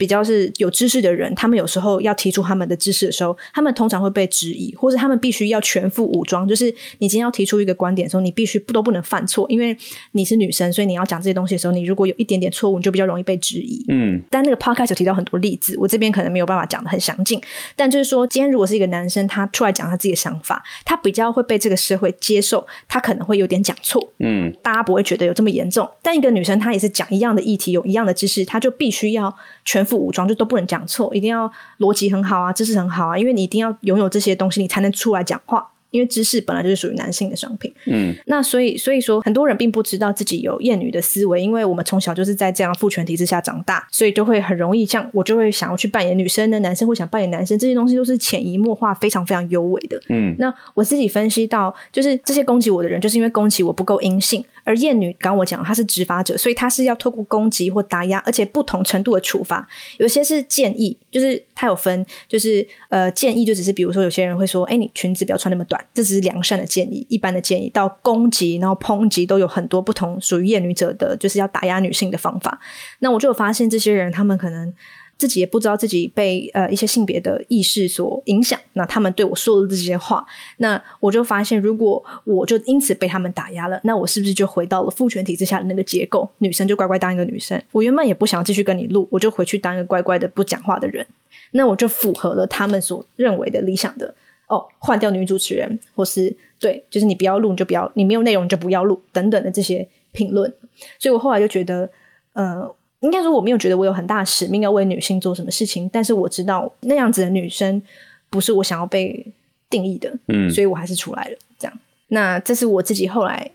比较是有知识的人，他们有时候要提出他们的知识的时候，他们通常会被质疑，或者他们必须要全副武装。就是你今天要提出一个观点的时候，你必须不都不能犯错，因为你是女生，所以你要讲这些东西的时候，你如果有一点点错误，你就比较容易被质疑。嗯，但那个 podcast 有提到很多例子，我这边可能没有办法讲的很详尽。但就是说，今天如果是一个男生，他出来讲他自己的想法，他比较会被这个社会接受，他可能会有点讲错。嗯，大家不会觉得有这么严重。但一个女生，她也是讲一样的议题，有一样的知识，她就必须要全。副武装就都不能讲错，一定要逻辑很好啊，知识很好啊，因为你一定要拥有这些东西，你才能出来讲话。因为知识本来就是属于男性的商品，嗯，那所以所以说很多人并不知道自己有厌女的思维，因为我们从小就是在这样父权体制下长大，所以就会很容易像我就会想要去扮演女生的，男生会想扮演男生，这些东西都是潜移默化、非常非常优微的，嗯。那我自己分析到，就是这些攻击我的人，就是因为攻击我不够阴性，而厌女刚我讲她是执法者，所以她是要透过攻击或打压，而且不同程度的处罚，有些是建议，就是她有分，就是呃建议就只是比如说有些人会说，哎，你裙子不要穿那么短。这只是良善的建议，一般的建议到攻击，然后抨击都有很多不同属于厌女者的，就是要打压女性的方法。那我就有发现，这些人他们可能自己也不知道自己被呃一些性别的意识所影响。那他们对我说的这些话，那我就发现，如果我就因此被他们打压了，那我是不是就回到了父权体制下的那个结构？女生就乖乖当一个女生。我原本也不想继续跟你录，我就回去当一个乖乖的不讲话的人。那我就符合了他们所认为的理想的。哦，换掉女主持人，或是对，就是你不要录，你就不要，你没有内容你就不要录，等等的这些评论。所以我后来就觉得，呃，应该说我没有觉得我有很大的使命要为女性做什么事情，但是我知道那样子的女生不是我想要被定义的，嗯，所以我还是出来了。这样，那这是我自己后来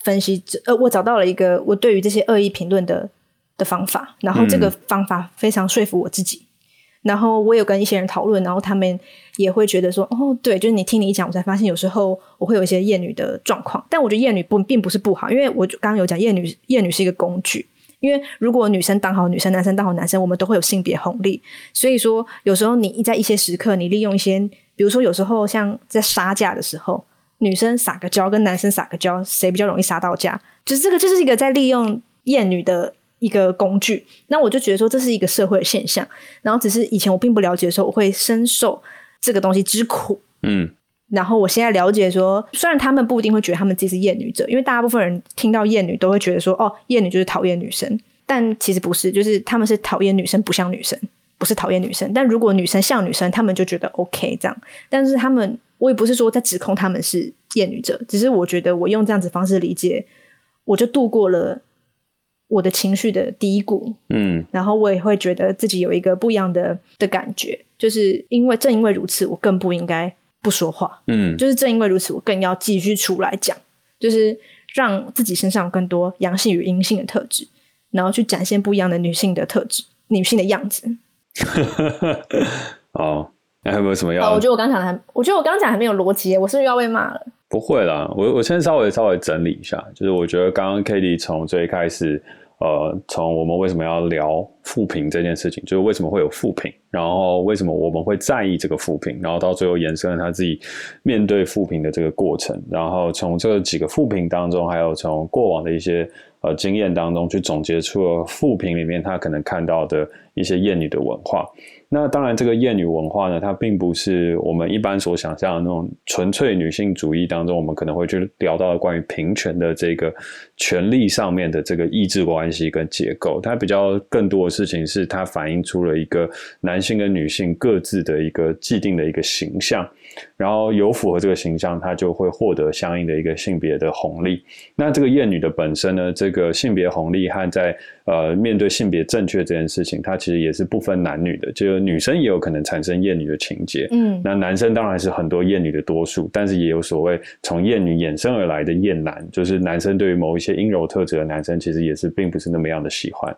分析，呃，我找到了一个我对于这些恶意评论的的方法，然后这个方法非常说服我自己。然后我有跟一些人讨论，然后他们也会觉得说，哦，对，就是你听你讲，我才发现有时候我会有一些厌女的状况。但我觉得厌女不并不是不好，因为我刚刚有讲厌女，厌女是一个工具。因为如果女生当好女生，男生当好男生，我们都会有性别红利。所以说，有时候你在一些时刻，你利用一些，比如说有时候像在杀价的时候，女生撒个娇跟男生撒个娇，谁比较容易杀到价？就是这个就是一个在利用厌女的。一个工具，那我就觉得说这是一个社会现象，然后只是以前我并不了解的时候，我会深受这个东西之苦，嗯，然后我现在了解说，虽然他们不一定会觉得他们自己是厌女者，因为大部分人听到厌女都会觉得说，哦，厌女就是讨厌女生，但其实不是，就是他们是讨厌女生不像女生，不是讨厌女生，但如果女生像女生，他们就觉得 OK 这样，但是他们，我也不是说在指控他们是厌女者，只是我觉得我用这样子方式理解，我就度过了。我的情绪的低谷，嗯，然后我也会觉得自己有一个不一样的的感觉，就是因为正因为如此，我更不应该不说话，嗯，就是正因为如此，我更要继续出来讲，就是让自己身上有更多阳性与阴性的特质，然后去展现不一样的女性的特质，女性的样子。[laughs] 哦，那还有没有什么要？我觉得我刚讲的还，我觉得我刚讲还没有逻辑，我是不是要被骂了？
不会啦，我我先稍微稍微整理一下，就是我觉得刚刚 Cady 从最开始，呃，从我们为什么要聊复评这件事情，就是为什么会有复评，然后为什么我们会在意这个复评，然后到最后延伸了他自己面对复评的这个过程，然后从这几个复评当中，还有从过往的一些呃经验当中去总结出了复评里面他可能看到的一些厌女的文化。那当然，这个厌女文化呢，它并不是我们一般所想象的那种纯粹女性主义当中，我们可能会去聊到的关于平权的这个权利上面的这个意志关系跟结构。它比较更多的事情是，它反映出了一个男性跟女性各自的一个既定的一个形象。然后有符合这个形象，他就会获得相应的一个性别的红利。那这个厌女的本身呢，这个性别红利和在呃，面对性别正确这件事情，它其实也是不分男女的，就女生也有可能产生厌女的情节，嗯，那男生当然是很多厌女的多数，但是也有所谓从厌女衍生而来的厌男，就是男生对于某一些阴柔特质的男生，其实也是并不是那么样的喜欢。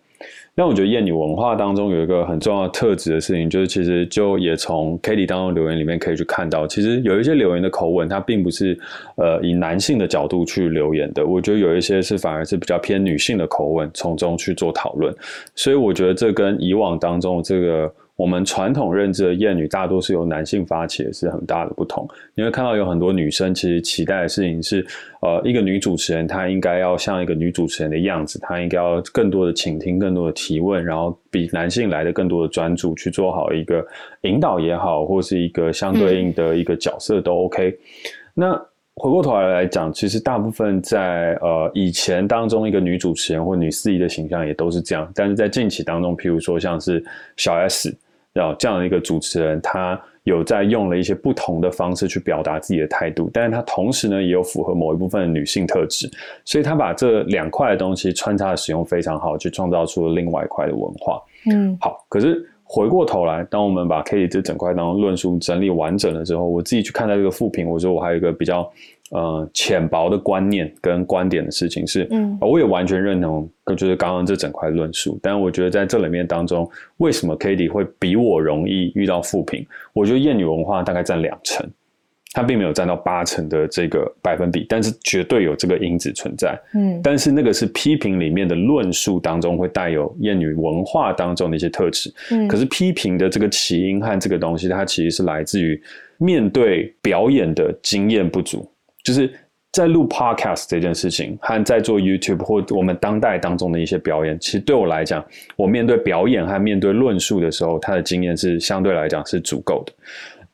那我觉得燕女文化当中有一个很重要的特质的事情，就是其实就也从 Cady 当中留言里面可以去看到，其实有一些留言的口吻，它并不是呃以男性的角度去留言的。我觉得有一些是反而是比较偏女性的口吻，从中去做讨论。所以我觉得这跟以往当中这个。我们传统认知的厌女大多是由男性发起的，是很大的不同。你会看到有很多女生其实期待的事情是，呃，一个女主持人她应该要像一个女主持人的样子，她应该要更多的倾听，更多的提问，然后比男性来的更多的专注去做好一个引导也好，或是一个相对应的一个角色都 OK。那回过头来来讲，其实大部分在呃以前当中，一个女主持人或女司仪的形象也都是这样，但是在近期当中，譬如说像是小 S。要这样的一个主持人，他有在用了一些不同的方式去表达自己的态度，但是他同时呢，也有符合某一部分的女性特质，所以他把这两块的东西穿插的使用非常好，去创造出了另外一块的文化。嗯，好，可是回过头来，当我们把 Cady 这整块当中论述整理完整了之后，我自己去看待这个负评，我说我还有一个比较。呃，浅薄的观念跟观点的事情是，嗯，我也完全认同，就是刚刚这整块论述。但我觉得在这里面当中，为什么 Cady 会比我容易遇到负评？我觉得厌女文化大概占两成，它并没有占到八成的这个百分比，但是绝对有这个因子存在。嗯，但是那个是批评里面的论述当中会带有厌女文化当中的一些特质。嗯，可是批评的这个起因和这个东西，它其实是来自于面对表演的经验不足。就是在录 podcast 这件事情，和在做 YouTube 或我们当代当中的一些表演，其实对我来讲，我面对表演和面对论述的时候，他的经验是相对来讲是足够的。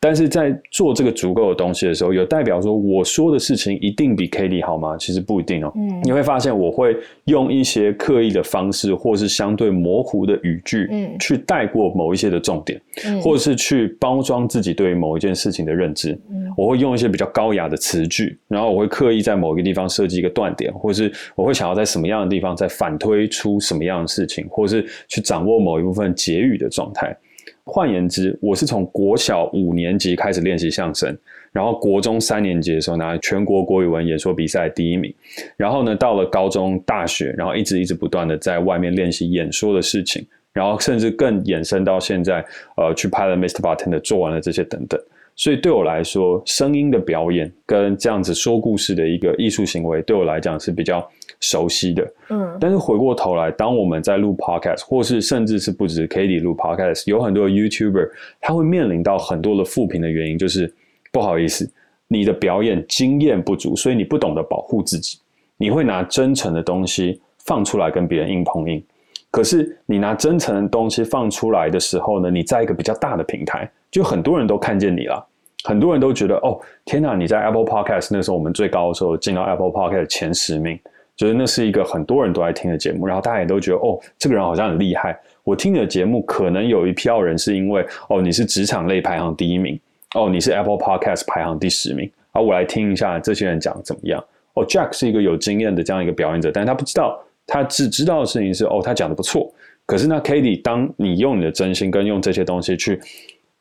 但是在做这个足够的东西的时候，有代表说我说的事情一定比 Cady 好吗？其实不一定哦。嗯，你会发现我会用一些刻意的方式，或是相对模糊的语句，嗯，去带过某一些的重点，嗯，或者是去包装自己对于某一件事情的认知。嗯，我会用一些比较高雅的词句，然后我会刻意在某一个地方设计一个断点，或是我会想要在什么样的地方再反推出什么样的事情，或是去掌握某一部分结语的状态。换言之，我是从国小五年级开始练习相声，然后国中三年级的时候拿全国国语文演说比赛第一名，然后呢，到了高中、大学，然后一直一直不断的在外面练习演说的事情，然后甚至更延伸到现在，呃，去拍了 Mr. Bartender 做完了这些等等。所以对我来说，声音的表演跟这样子说故事的一个艺术行为，对我来讲是比较熟悉的。嗯，但是回过头来，当我们在录 podcast，或是甚至是不止 Katie 录 podcast，有很多的 YouTuber，他会面临到很多的负评的原因，就是不好意思，你的表演经验不足，所以你不懂得保护自己，你会拿真诚的东西放出来跟别人硬碰硬。可是你拿真诚的东西放出来的时候呢，你在一个比较大的平台。就很多人都看见你了，很多人都觉得哦，天哪！你在 Apple Podcast 那时候我们最高的时候进到 Apple Podcast 前十名，就是那是一个很多人都在听的节目，然后大家也都觉得哦，这个人好像很厉害。我听你的节目，可能有一票人是因为哦，你是职场类排行第一名，哦，你是 Apple Podcast 排行第十名，啊，我来听一下这些人讲怎么样。哦，Jack 是一个有经验的这样一个表演者，但是他不知道，他只知道的事情是哦，他讲的不错。可是那 Cady，当你用你的真心跟用这些东西去。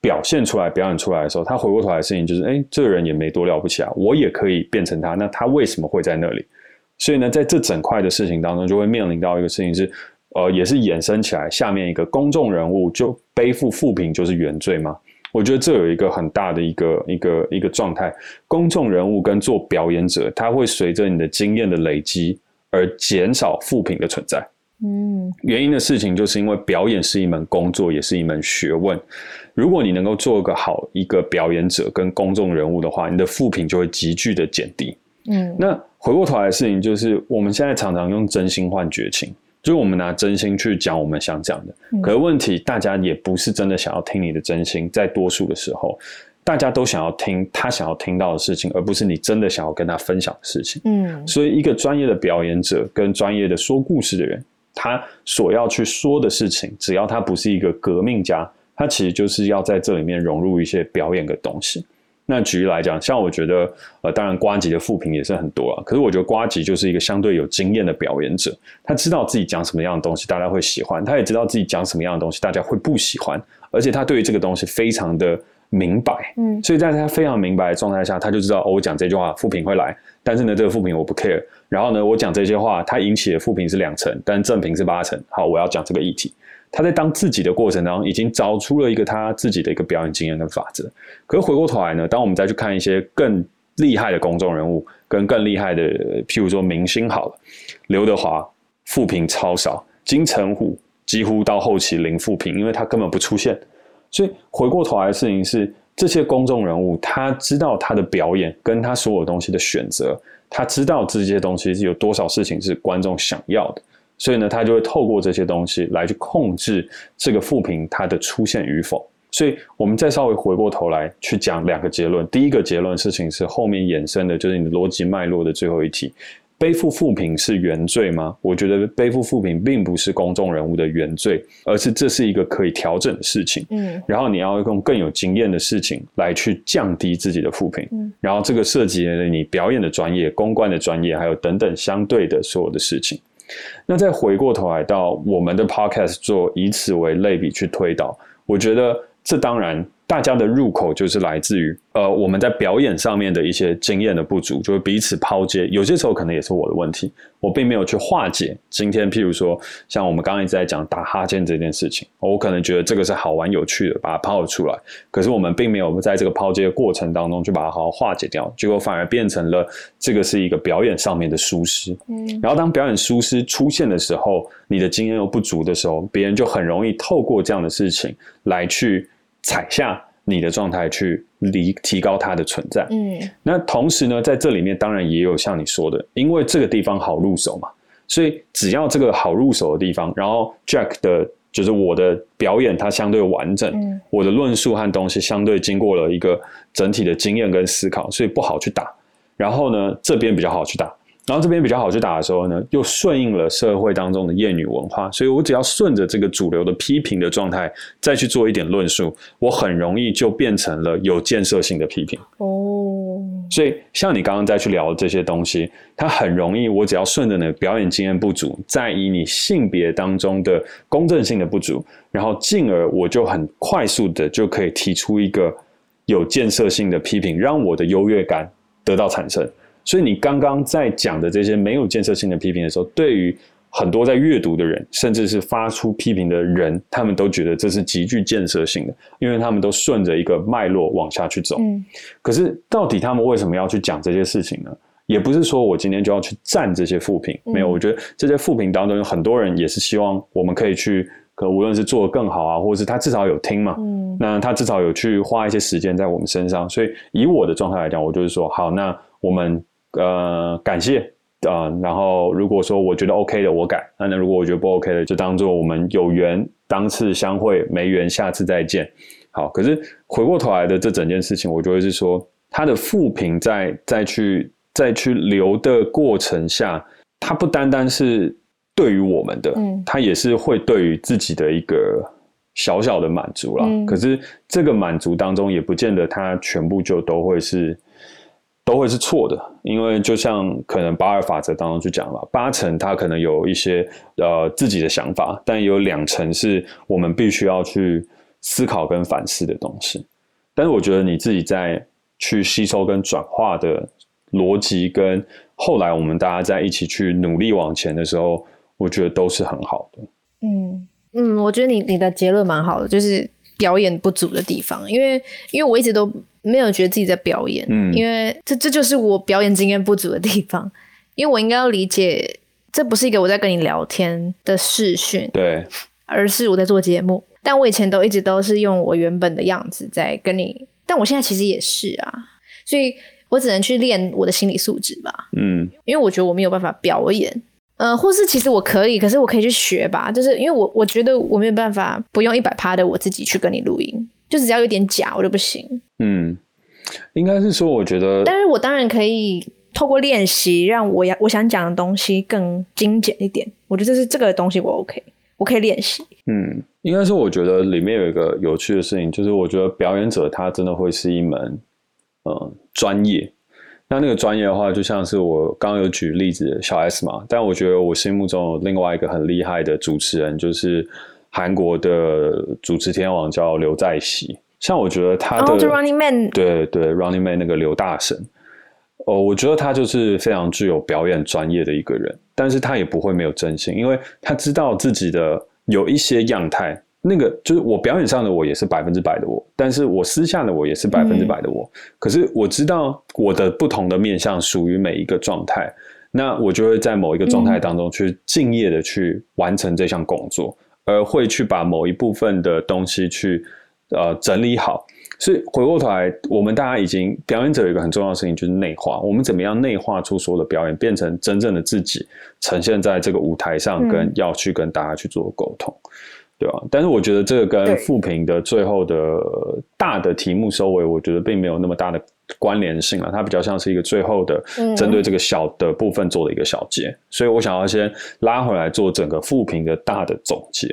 表现出来、表演出来的时候，他回过头来的事情就是：哎，这个人也没多了不起啊，我也可以变成他。那他为什么会在那里？所以呢，在这整块的事情当中，就会面临到一个事情是，呃，也是衍生起来，下面一个公众人物就背负负评就是原罪吗？我觉得这有一个很大的一个一个一个状态，公众人物跟做表演者，他会随着你的经验的累积而减少负评的存在。嗯，原因的事情就是因为表演是一门工作，也是一门学问。如果你能够做个好一个表演者跟公众人物的话，你的负评就会急剧的减低。嗯，那回过头来的事情就是，我们现在常常用真心换绝情，就是我们拿真心去讲我们想讲的。嗯，可是问题，大家也不是真的想要听你的真心，在多数的时候，大家都想要听他想要听到的事情，而不是你真的想要跟他分享的事情。嗯，所以一个专业的表演者跟专业的说故事的人。他所要去说的事情，只要他不是一个革命家，他其实就是要在这里面融入一些表演的东西。那举例来讲，像我觉得，呃，当然瓜吉的负评也是很多啊。可是我觉得瓜吉就是一个相对有经验的表演者，他知道自己讲什么样的东西大家会喜欢，他也知道自己讲什么样的东西大家会不喜欢，而且他对于这个东西非常的明白。嗯，所以在他非常明白的状态下，他就知道，哦，我讲这句话负评会来，但是呢，这个负评我不 care。然后呢，我讲这些话，他引起的负评是两成，但正评是八成。好，我要讲这个议题。他在当自己的过程当中，已经找出了一个他自己的一个表演经验跟法则。可是回过头来呢，当我们再去看一些更厉害的公众人物，跟更厉害的，譬如说明星好了，刘德华负评超少，金城武几乎到后期零负评，因为他根本不出现。所以回过头来的事情是，这些公众人物他知道他的表演跟他所有东西的选择，他知道这些东西是有多少事情是观众想要的。所以呢，他就会透过这些东西来去控制这个负评它的出现与否。所以，我们再稍微回过头来去讲两个结论。第一个结论事情是后面衍生的，就是你的逻辑脉络的最后一题：背负负评是原罪吗？我觉得背负负评并不是公众人物的原罪，而是这是一个可以调整的事情。嗯，然后你要用更有经验的事情来去降低自己的负评。嗯，然后这个涉及了你表演的专业、公关的专业，还有等等相对的所有的事情。那再回过头来到我们的 podcast 做以此为类比去推导，我觉得这当然。大家的入口就是来自于，呃，我们在表演上面的一些经验的不足，就是彼此抛接。有些时候可能也是我的问题，我并没有去化解。今天，譬如说，像我们刚刚一直在讲打哈欠这件事情，我可能觉得这个是好玩有趣的，把它抛了出来。可是我们并没有在这个抛接的过程当中去把它好好化解掉，结果反而变成了这个是一个表演上面的疏失。嗯，然后当表演疏失出现的时候，你的经验又不足的时候，别人就很容易透过这样的事情来去。踩下你的状态去离提高它的存在，嗯，那同时呢，在这里面当然也有像你说的，因为这个地方好入手嘛，所以只要这个好入手的地方，然后 Jack 的就是我的表演它相对完整，嗯，我的论述和东西相对经过了一个整体的经验跟思考，所以不好去打，然后呢，这边比较好去打。然后这边比较好去打的时候呢，又顺应了社会当中的厌女文化，所以我只要顺着这个主流的批评的状态，再去做一点论述，我很容易就变成了有建设性的批评。哦，所以像你刚刚再去聊的这些东西，它很容易，我只要顺着你的表演经验不足，再以你性别当中的公正性的不足，然后进而我就很快速的就可以提出一个有建设性的批评，让我的优越感得到产生。所以你刚刚在讲的这些没有建设性的批评的时候，对于很多在阅读的人，甚至是发出批评的人，他们都觉得这是极具建设性的，因为他们都顺着一个脉络往下去走。嗯。可是到底他们为什么要去讲这些事情呢？也不是说我今天就要去赞这些负评，没有。我觉得这些负评当中有很多人也是希望我们可以去，可无论是做得更好啊，或者是他至少有听嘛。嗯。那他至少有去花一些时间在我们身上，所以以我的状态来讲，我就是说，好，那我们。呃，感谢啊、呃，然后如果说我觉得 OK 的，我改；那那如果我觉得不 OK 的，就当做我们有缘当次相会，没缘下次再见。好，可是回过头来的这整件事情，我觉得是说，他的负评在再去再去留的过程下，他不单单是对于我们的，嗯，他也是会对于自己的一个小小的满足啦。嗯、可是这个满足当中，也不见得它全部就都会是。都会是错的，因为就像可能八二法则当中去讲了，八成他可能有一些呃自己的想法，但有两成是我们必须要去思考跟反思的东西。但是我觉得你自己在去吸收跟转化的逻辑，跟后来我们大家在一起去努力往前的时候，我觉得都是很好的。嗯
嗯，我觉得你你的结论蛮好的，就是表演不足的地方，因为因为我一直都。没有觉得自己在表演，嗯，因为这这就是我表演经验不足的地方，[laughs] 因为我应该要理解，这不是一个我在跟你聊天的视讯，
对，
而是我在做节目。但我以前都一直都是用我原本的样子在跟你，但我现在其实也是啊，所以我只能去练我的心理素质吧，嗯，因为我觉得我没有办法表演，呃，或是其实我可以，可是我可以去学吧，就是因为我我觉得我没有办法不用一百趴的我自己去跟你录音。就只要有点假，我就不行。
嗯，应该是说，我觉得，
但是我当然可以透过练习，让我要我想讲的东西更精简一点。我觉得这是这个东西，我 OK，我可以练习。
嗯，应该是我觉得里面有一个有趣的事情，就是我觉得表演者他真的会是一门呃专业。那那个专业的话，就像是我刚刚有举例子小 S 嘛，但我觉得我心目中有另外一个很厉害的主持人，就是韩国的主持天王叫刘在熙。像我觉得他的、
oh, Running Man，
对对，Running Man 那个刘大神，哦，我觉得他就是非常具有表演专业的一个人，但是他也不会没有真心，因为他知道自己的有一些样态。那个就是我表演上的我也是百分之百的我，但是我私下的我也是百分之百的我。嗯。可是我知道我的不同的面向属于每一个状态，那我就会在某一个状态当中去敬业的去完成这项工作，嗯，而会去把某一部分的东西去呃整理好。所以回过头来，我们大家已经表演者有一个很重要的事情就是内化，我们怎么样内化出所有的表演，变成真正的自己，呈现在这个舞台上，跟要去跟大家去做沟通。嗯对啊，但是我觉得这个跟复评的最后的大的题目收尾，我觉得并没有那么大的关联性了。它比较像是一个最后的针对这个小的部分做的一个小结，所以我想要先拉回来做整个复评的大的总结。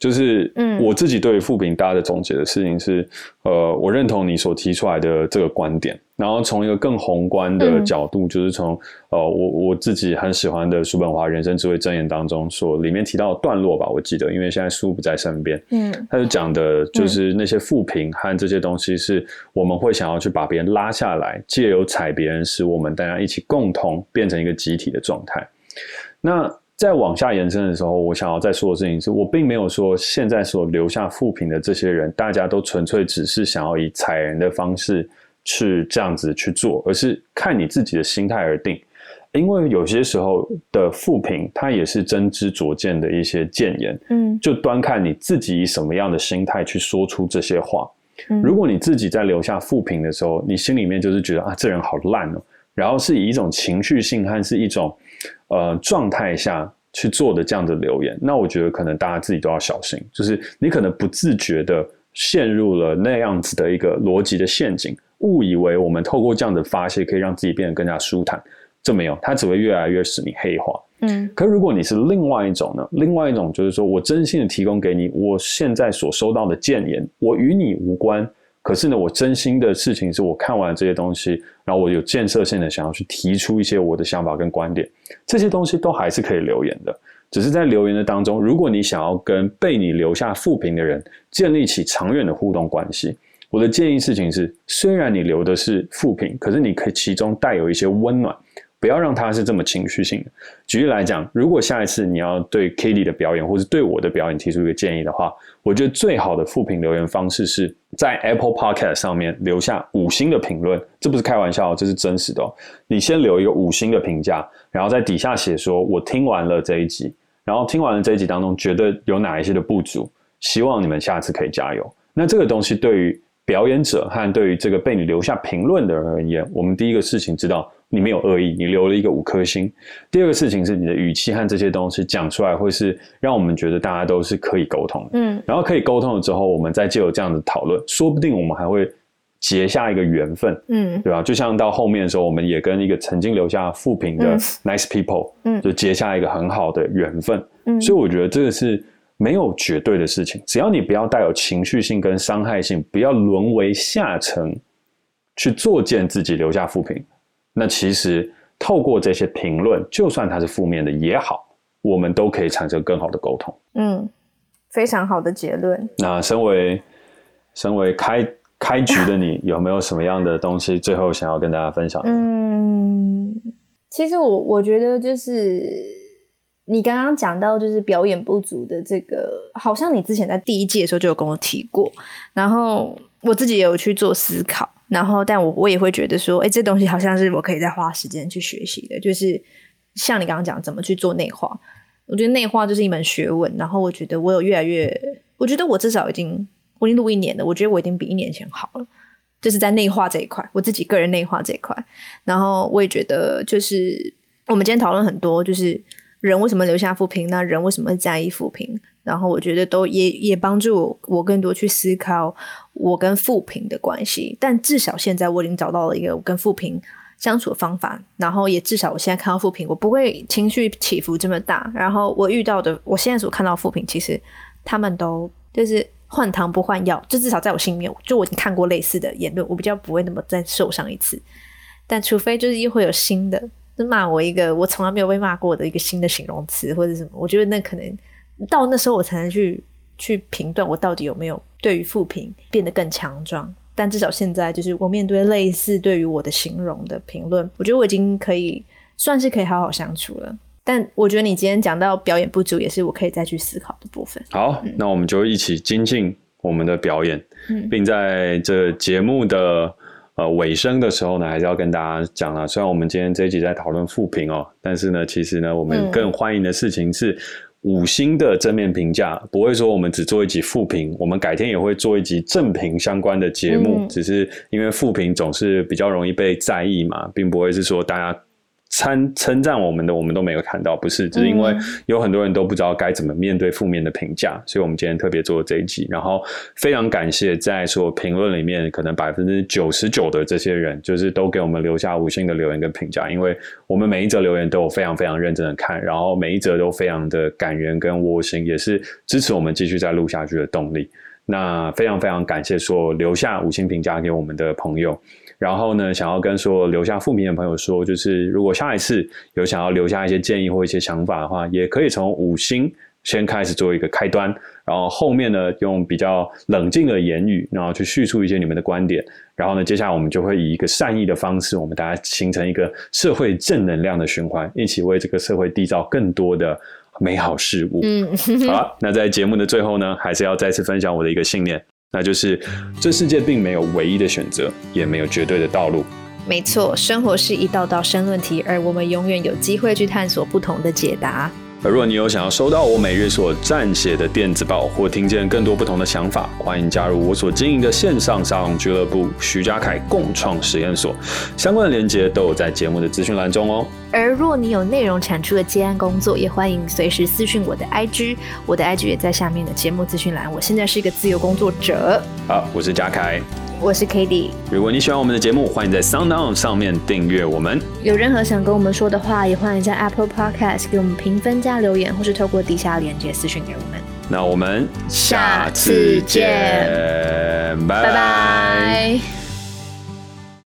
就是，嗯，我自己对于负评大的总结的事情是，呃，我认同你所提出来的这个观点，然后从一个更宏观的角度，嗯、就是从呃，我我自己很喜欢的叔本华人生智慧箴言当中所，里面提到的段落吧，我记得，因为现在书不在身边，嗯，他就讲的就是那些富平和这些东西，是我们会想要去把别人拉下来，借由踩别人，使我们大家一起共同变成一个集体的状态，那。再往下延伸的时候，我想要再说的事情是，我并没有说现在所留下负评的这些人，大家都纯粹只是想要以踩人的方式去这样子去做，而是看你自己的心态而定。因为有些时候的负评，它也是真知灼见的一些谏言，嗯，就端看你自己以什么样的心态去说出这些话。如果你自己在留下负评的时候，你心里面就是觉得啊，这人好烂哦，然后是以一种情绪性和是一种。呃，状态下去做的这样的留言，那我觉得可能大家自己都要小心，就是你可能不自觉的陷入了那样子的一个逻辑的陷阱，误以为我们透过这样的发泄可以让自己变得更加舒坦，这没有，它只会越来越使你黑化。嗯，可如果你是另外一种呢？另外一种就是说我真心的提供给你，我现在所收到的谏言，我与你无关。可是呢，我真心的事情是我看完这些东西，然后我有建设性的想要去提出一些我的想法跟观点，这些东西都还是可以留言的。只是在留言的当中，如果你想要跟被你留下负评的人建立起长远的互动关系，我的建议事情是，虽然你留的是负评，可是你可以其中带有一些温暖。不要让他是这么情绪性的。举例来讲，如果下一次你要对 Kitty 的表演，或是对我的表演提出一个建议的话，我觉得最好的复评留言方式是在 Apple Podcast 上面留下五星的评论。这不是开玩笑，这是真实的哦。你先留一个五星的评价，然后在底下写说：“我听完了这一集，然后听完了这一集当中，觉得有哪一些的不足，希望你们下次可以加油。”那这个东西对于表演者和对于这个被你留下评论的人而言，我们第一个事情知道。你没有恶意，你留了一个五颗星。第二个事情是你的语气和这些东西讲出来，会是让我们觉得大家都是可以沟通的。嗯，然后可以沟通了之后，我们再借由这样的讨论，说不定我们还会结下一个缘分。嗯，对吧？就像到后面的时候，我们也跟一个曾经留下负评的 nice people，嗯，就结下一个很好的缘分。嗯，所以我觉得这个是没有绝对的事情，只要你不要带有情绪性跟伤害性，不要沦为下层去作践自己，留下负评。那其实透过这些评论，就算它是负面的也好，我们都可以产生更好的沟通。嗯，
非常好的结论。
那身为身为开开局的你，有没有什么样的东西最后想要跟大家分享？
嗯，其实我我觉得就是你刚刚讲到就是表演不足的这个，好像你之前在第一季的时候就有跟我提过，然后我自己也有去做思考。然后，但我我也会觉得说，哎，这东西好像是我可以再花时间去学习的。就是像你刚刚讲，怎么去做内化？我觉得内化就是一门学问。然后，我觉得我有越来越，我觉得我至少已经，我已经录一年了。我觉得我已经比一年前好了，就是在内化这一块，我自己个人内化这一块。然后，我也觉得，就是我们今天讨论很多，就是人为什么留下负评？那人为什么会在意负评？然后我觉得都也也帮助我，更多去思考我跟负评的关系。但至少现在我已经找到了一个我跟负评相处的方法。然后也至少我现在看到负评，我不会情绪起伏这么大。然后我遇到的，我现在所看到负评，其实他们都就是换汤不换药，就至少在我心里面，就我已经看过类似的言论，我比较不会那么再受伤一次。但除非就是又会有新的，就骂我一个我从来没有被骂过的一个新的形容词或者什么，我觉得那可能到那时候我才能去去评断我到底有没有对于负评变得更强壮。但至少现在就是我面对类似对于我的形容的评论，我觉得我已经可以算是可以好好相处了。但我觉得你今天讲到表演不足，也是我可以再去思考的部分。
好，嗯、那我们就一起精进我们的表演，嗯、并在这节目的。呃，尾声的时候呢，还是要跟大家讲了。虽然我们今天这一集在讨论负评哦，但是呢，其实呢，我们更欢迎的事情是五星的正面评价，嗯、不会说我们只做一集负评，我们改天也会做一集正评相关的节目。嗯、只是因为负评总是比较容易被在意嘛，并不会是说大家。称称赞我们的，我们都没有看到，不是，只是因为有很多人都不知道该怎么面对负面的评价，嗯、所以我们今天特别做了这一集。然后非常感谢在所有评论里面，可能百分之九十九的这些人，就是都给我们留下五星的留言跟评价，因为我们每一则留言都有非常非常认真的看，然后每一则都非常的感人跟窝心，也是支持我们继续再录下去的动力。那非常非常感谢说留下五星评价给我们的朋友。然后呢，想要跟说留下负评的朋友说，就是如果下一次有想要留下一些建议或一些想法的话，也可以从五星先开始做一个开端，然后后面呢，用比较冷静的言语，然后去叙述一些你们的观点，然后呢，接下来我们就会以一个善意的方式，我们大家形成一个社会正能量的循环，一起为这个社会缔造更多的美好事物。嗯，好了，那在节目的最后呢，还是要再次分享我的一个信念。那就是，这世界并没有唯一的选择，也没有绝对的道路。
没错，生活是一道道申论题，而我们永远有机会去探索不同的解答。
而若你有想要收到我每日所撰写的电子报，或听见更多不同的想法，欢迎加入我所经营的线上沙龙俱乐部——徐家凯共创实验所。相关的链接都有在节目的资讯栏中哦。
而若你有内容产出的接案工作，也欢迎随时私讯我的 IG，我的 IG 也在下面的节目资讯栏。我现在是一个自由工作者。
好，我是嘉凯。
我是 Cady。
如果你喜欢我们的节目，欢迎在 SoundOn 上面订阅我们。
有任何想跟我们说的话，也欢迎在 Apple Podcast 给我们评分加留言，或是透过底下连接私讯给我们。
那我们下次见，
拜拜。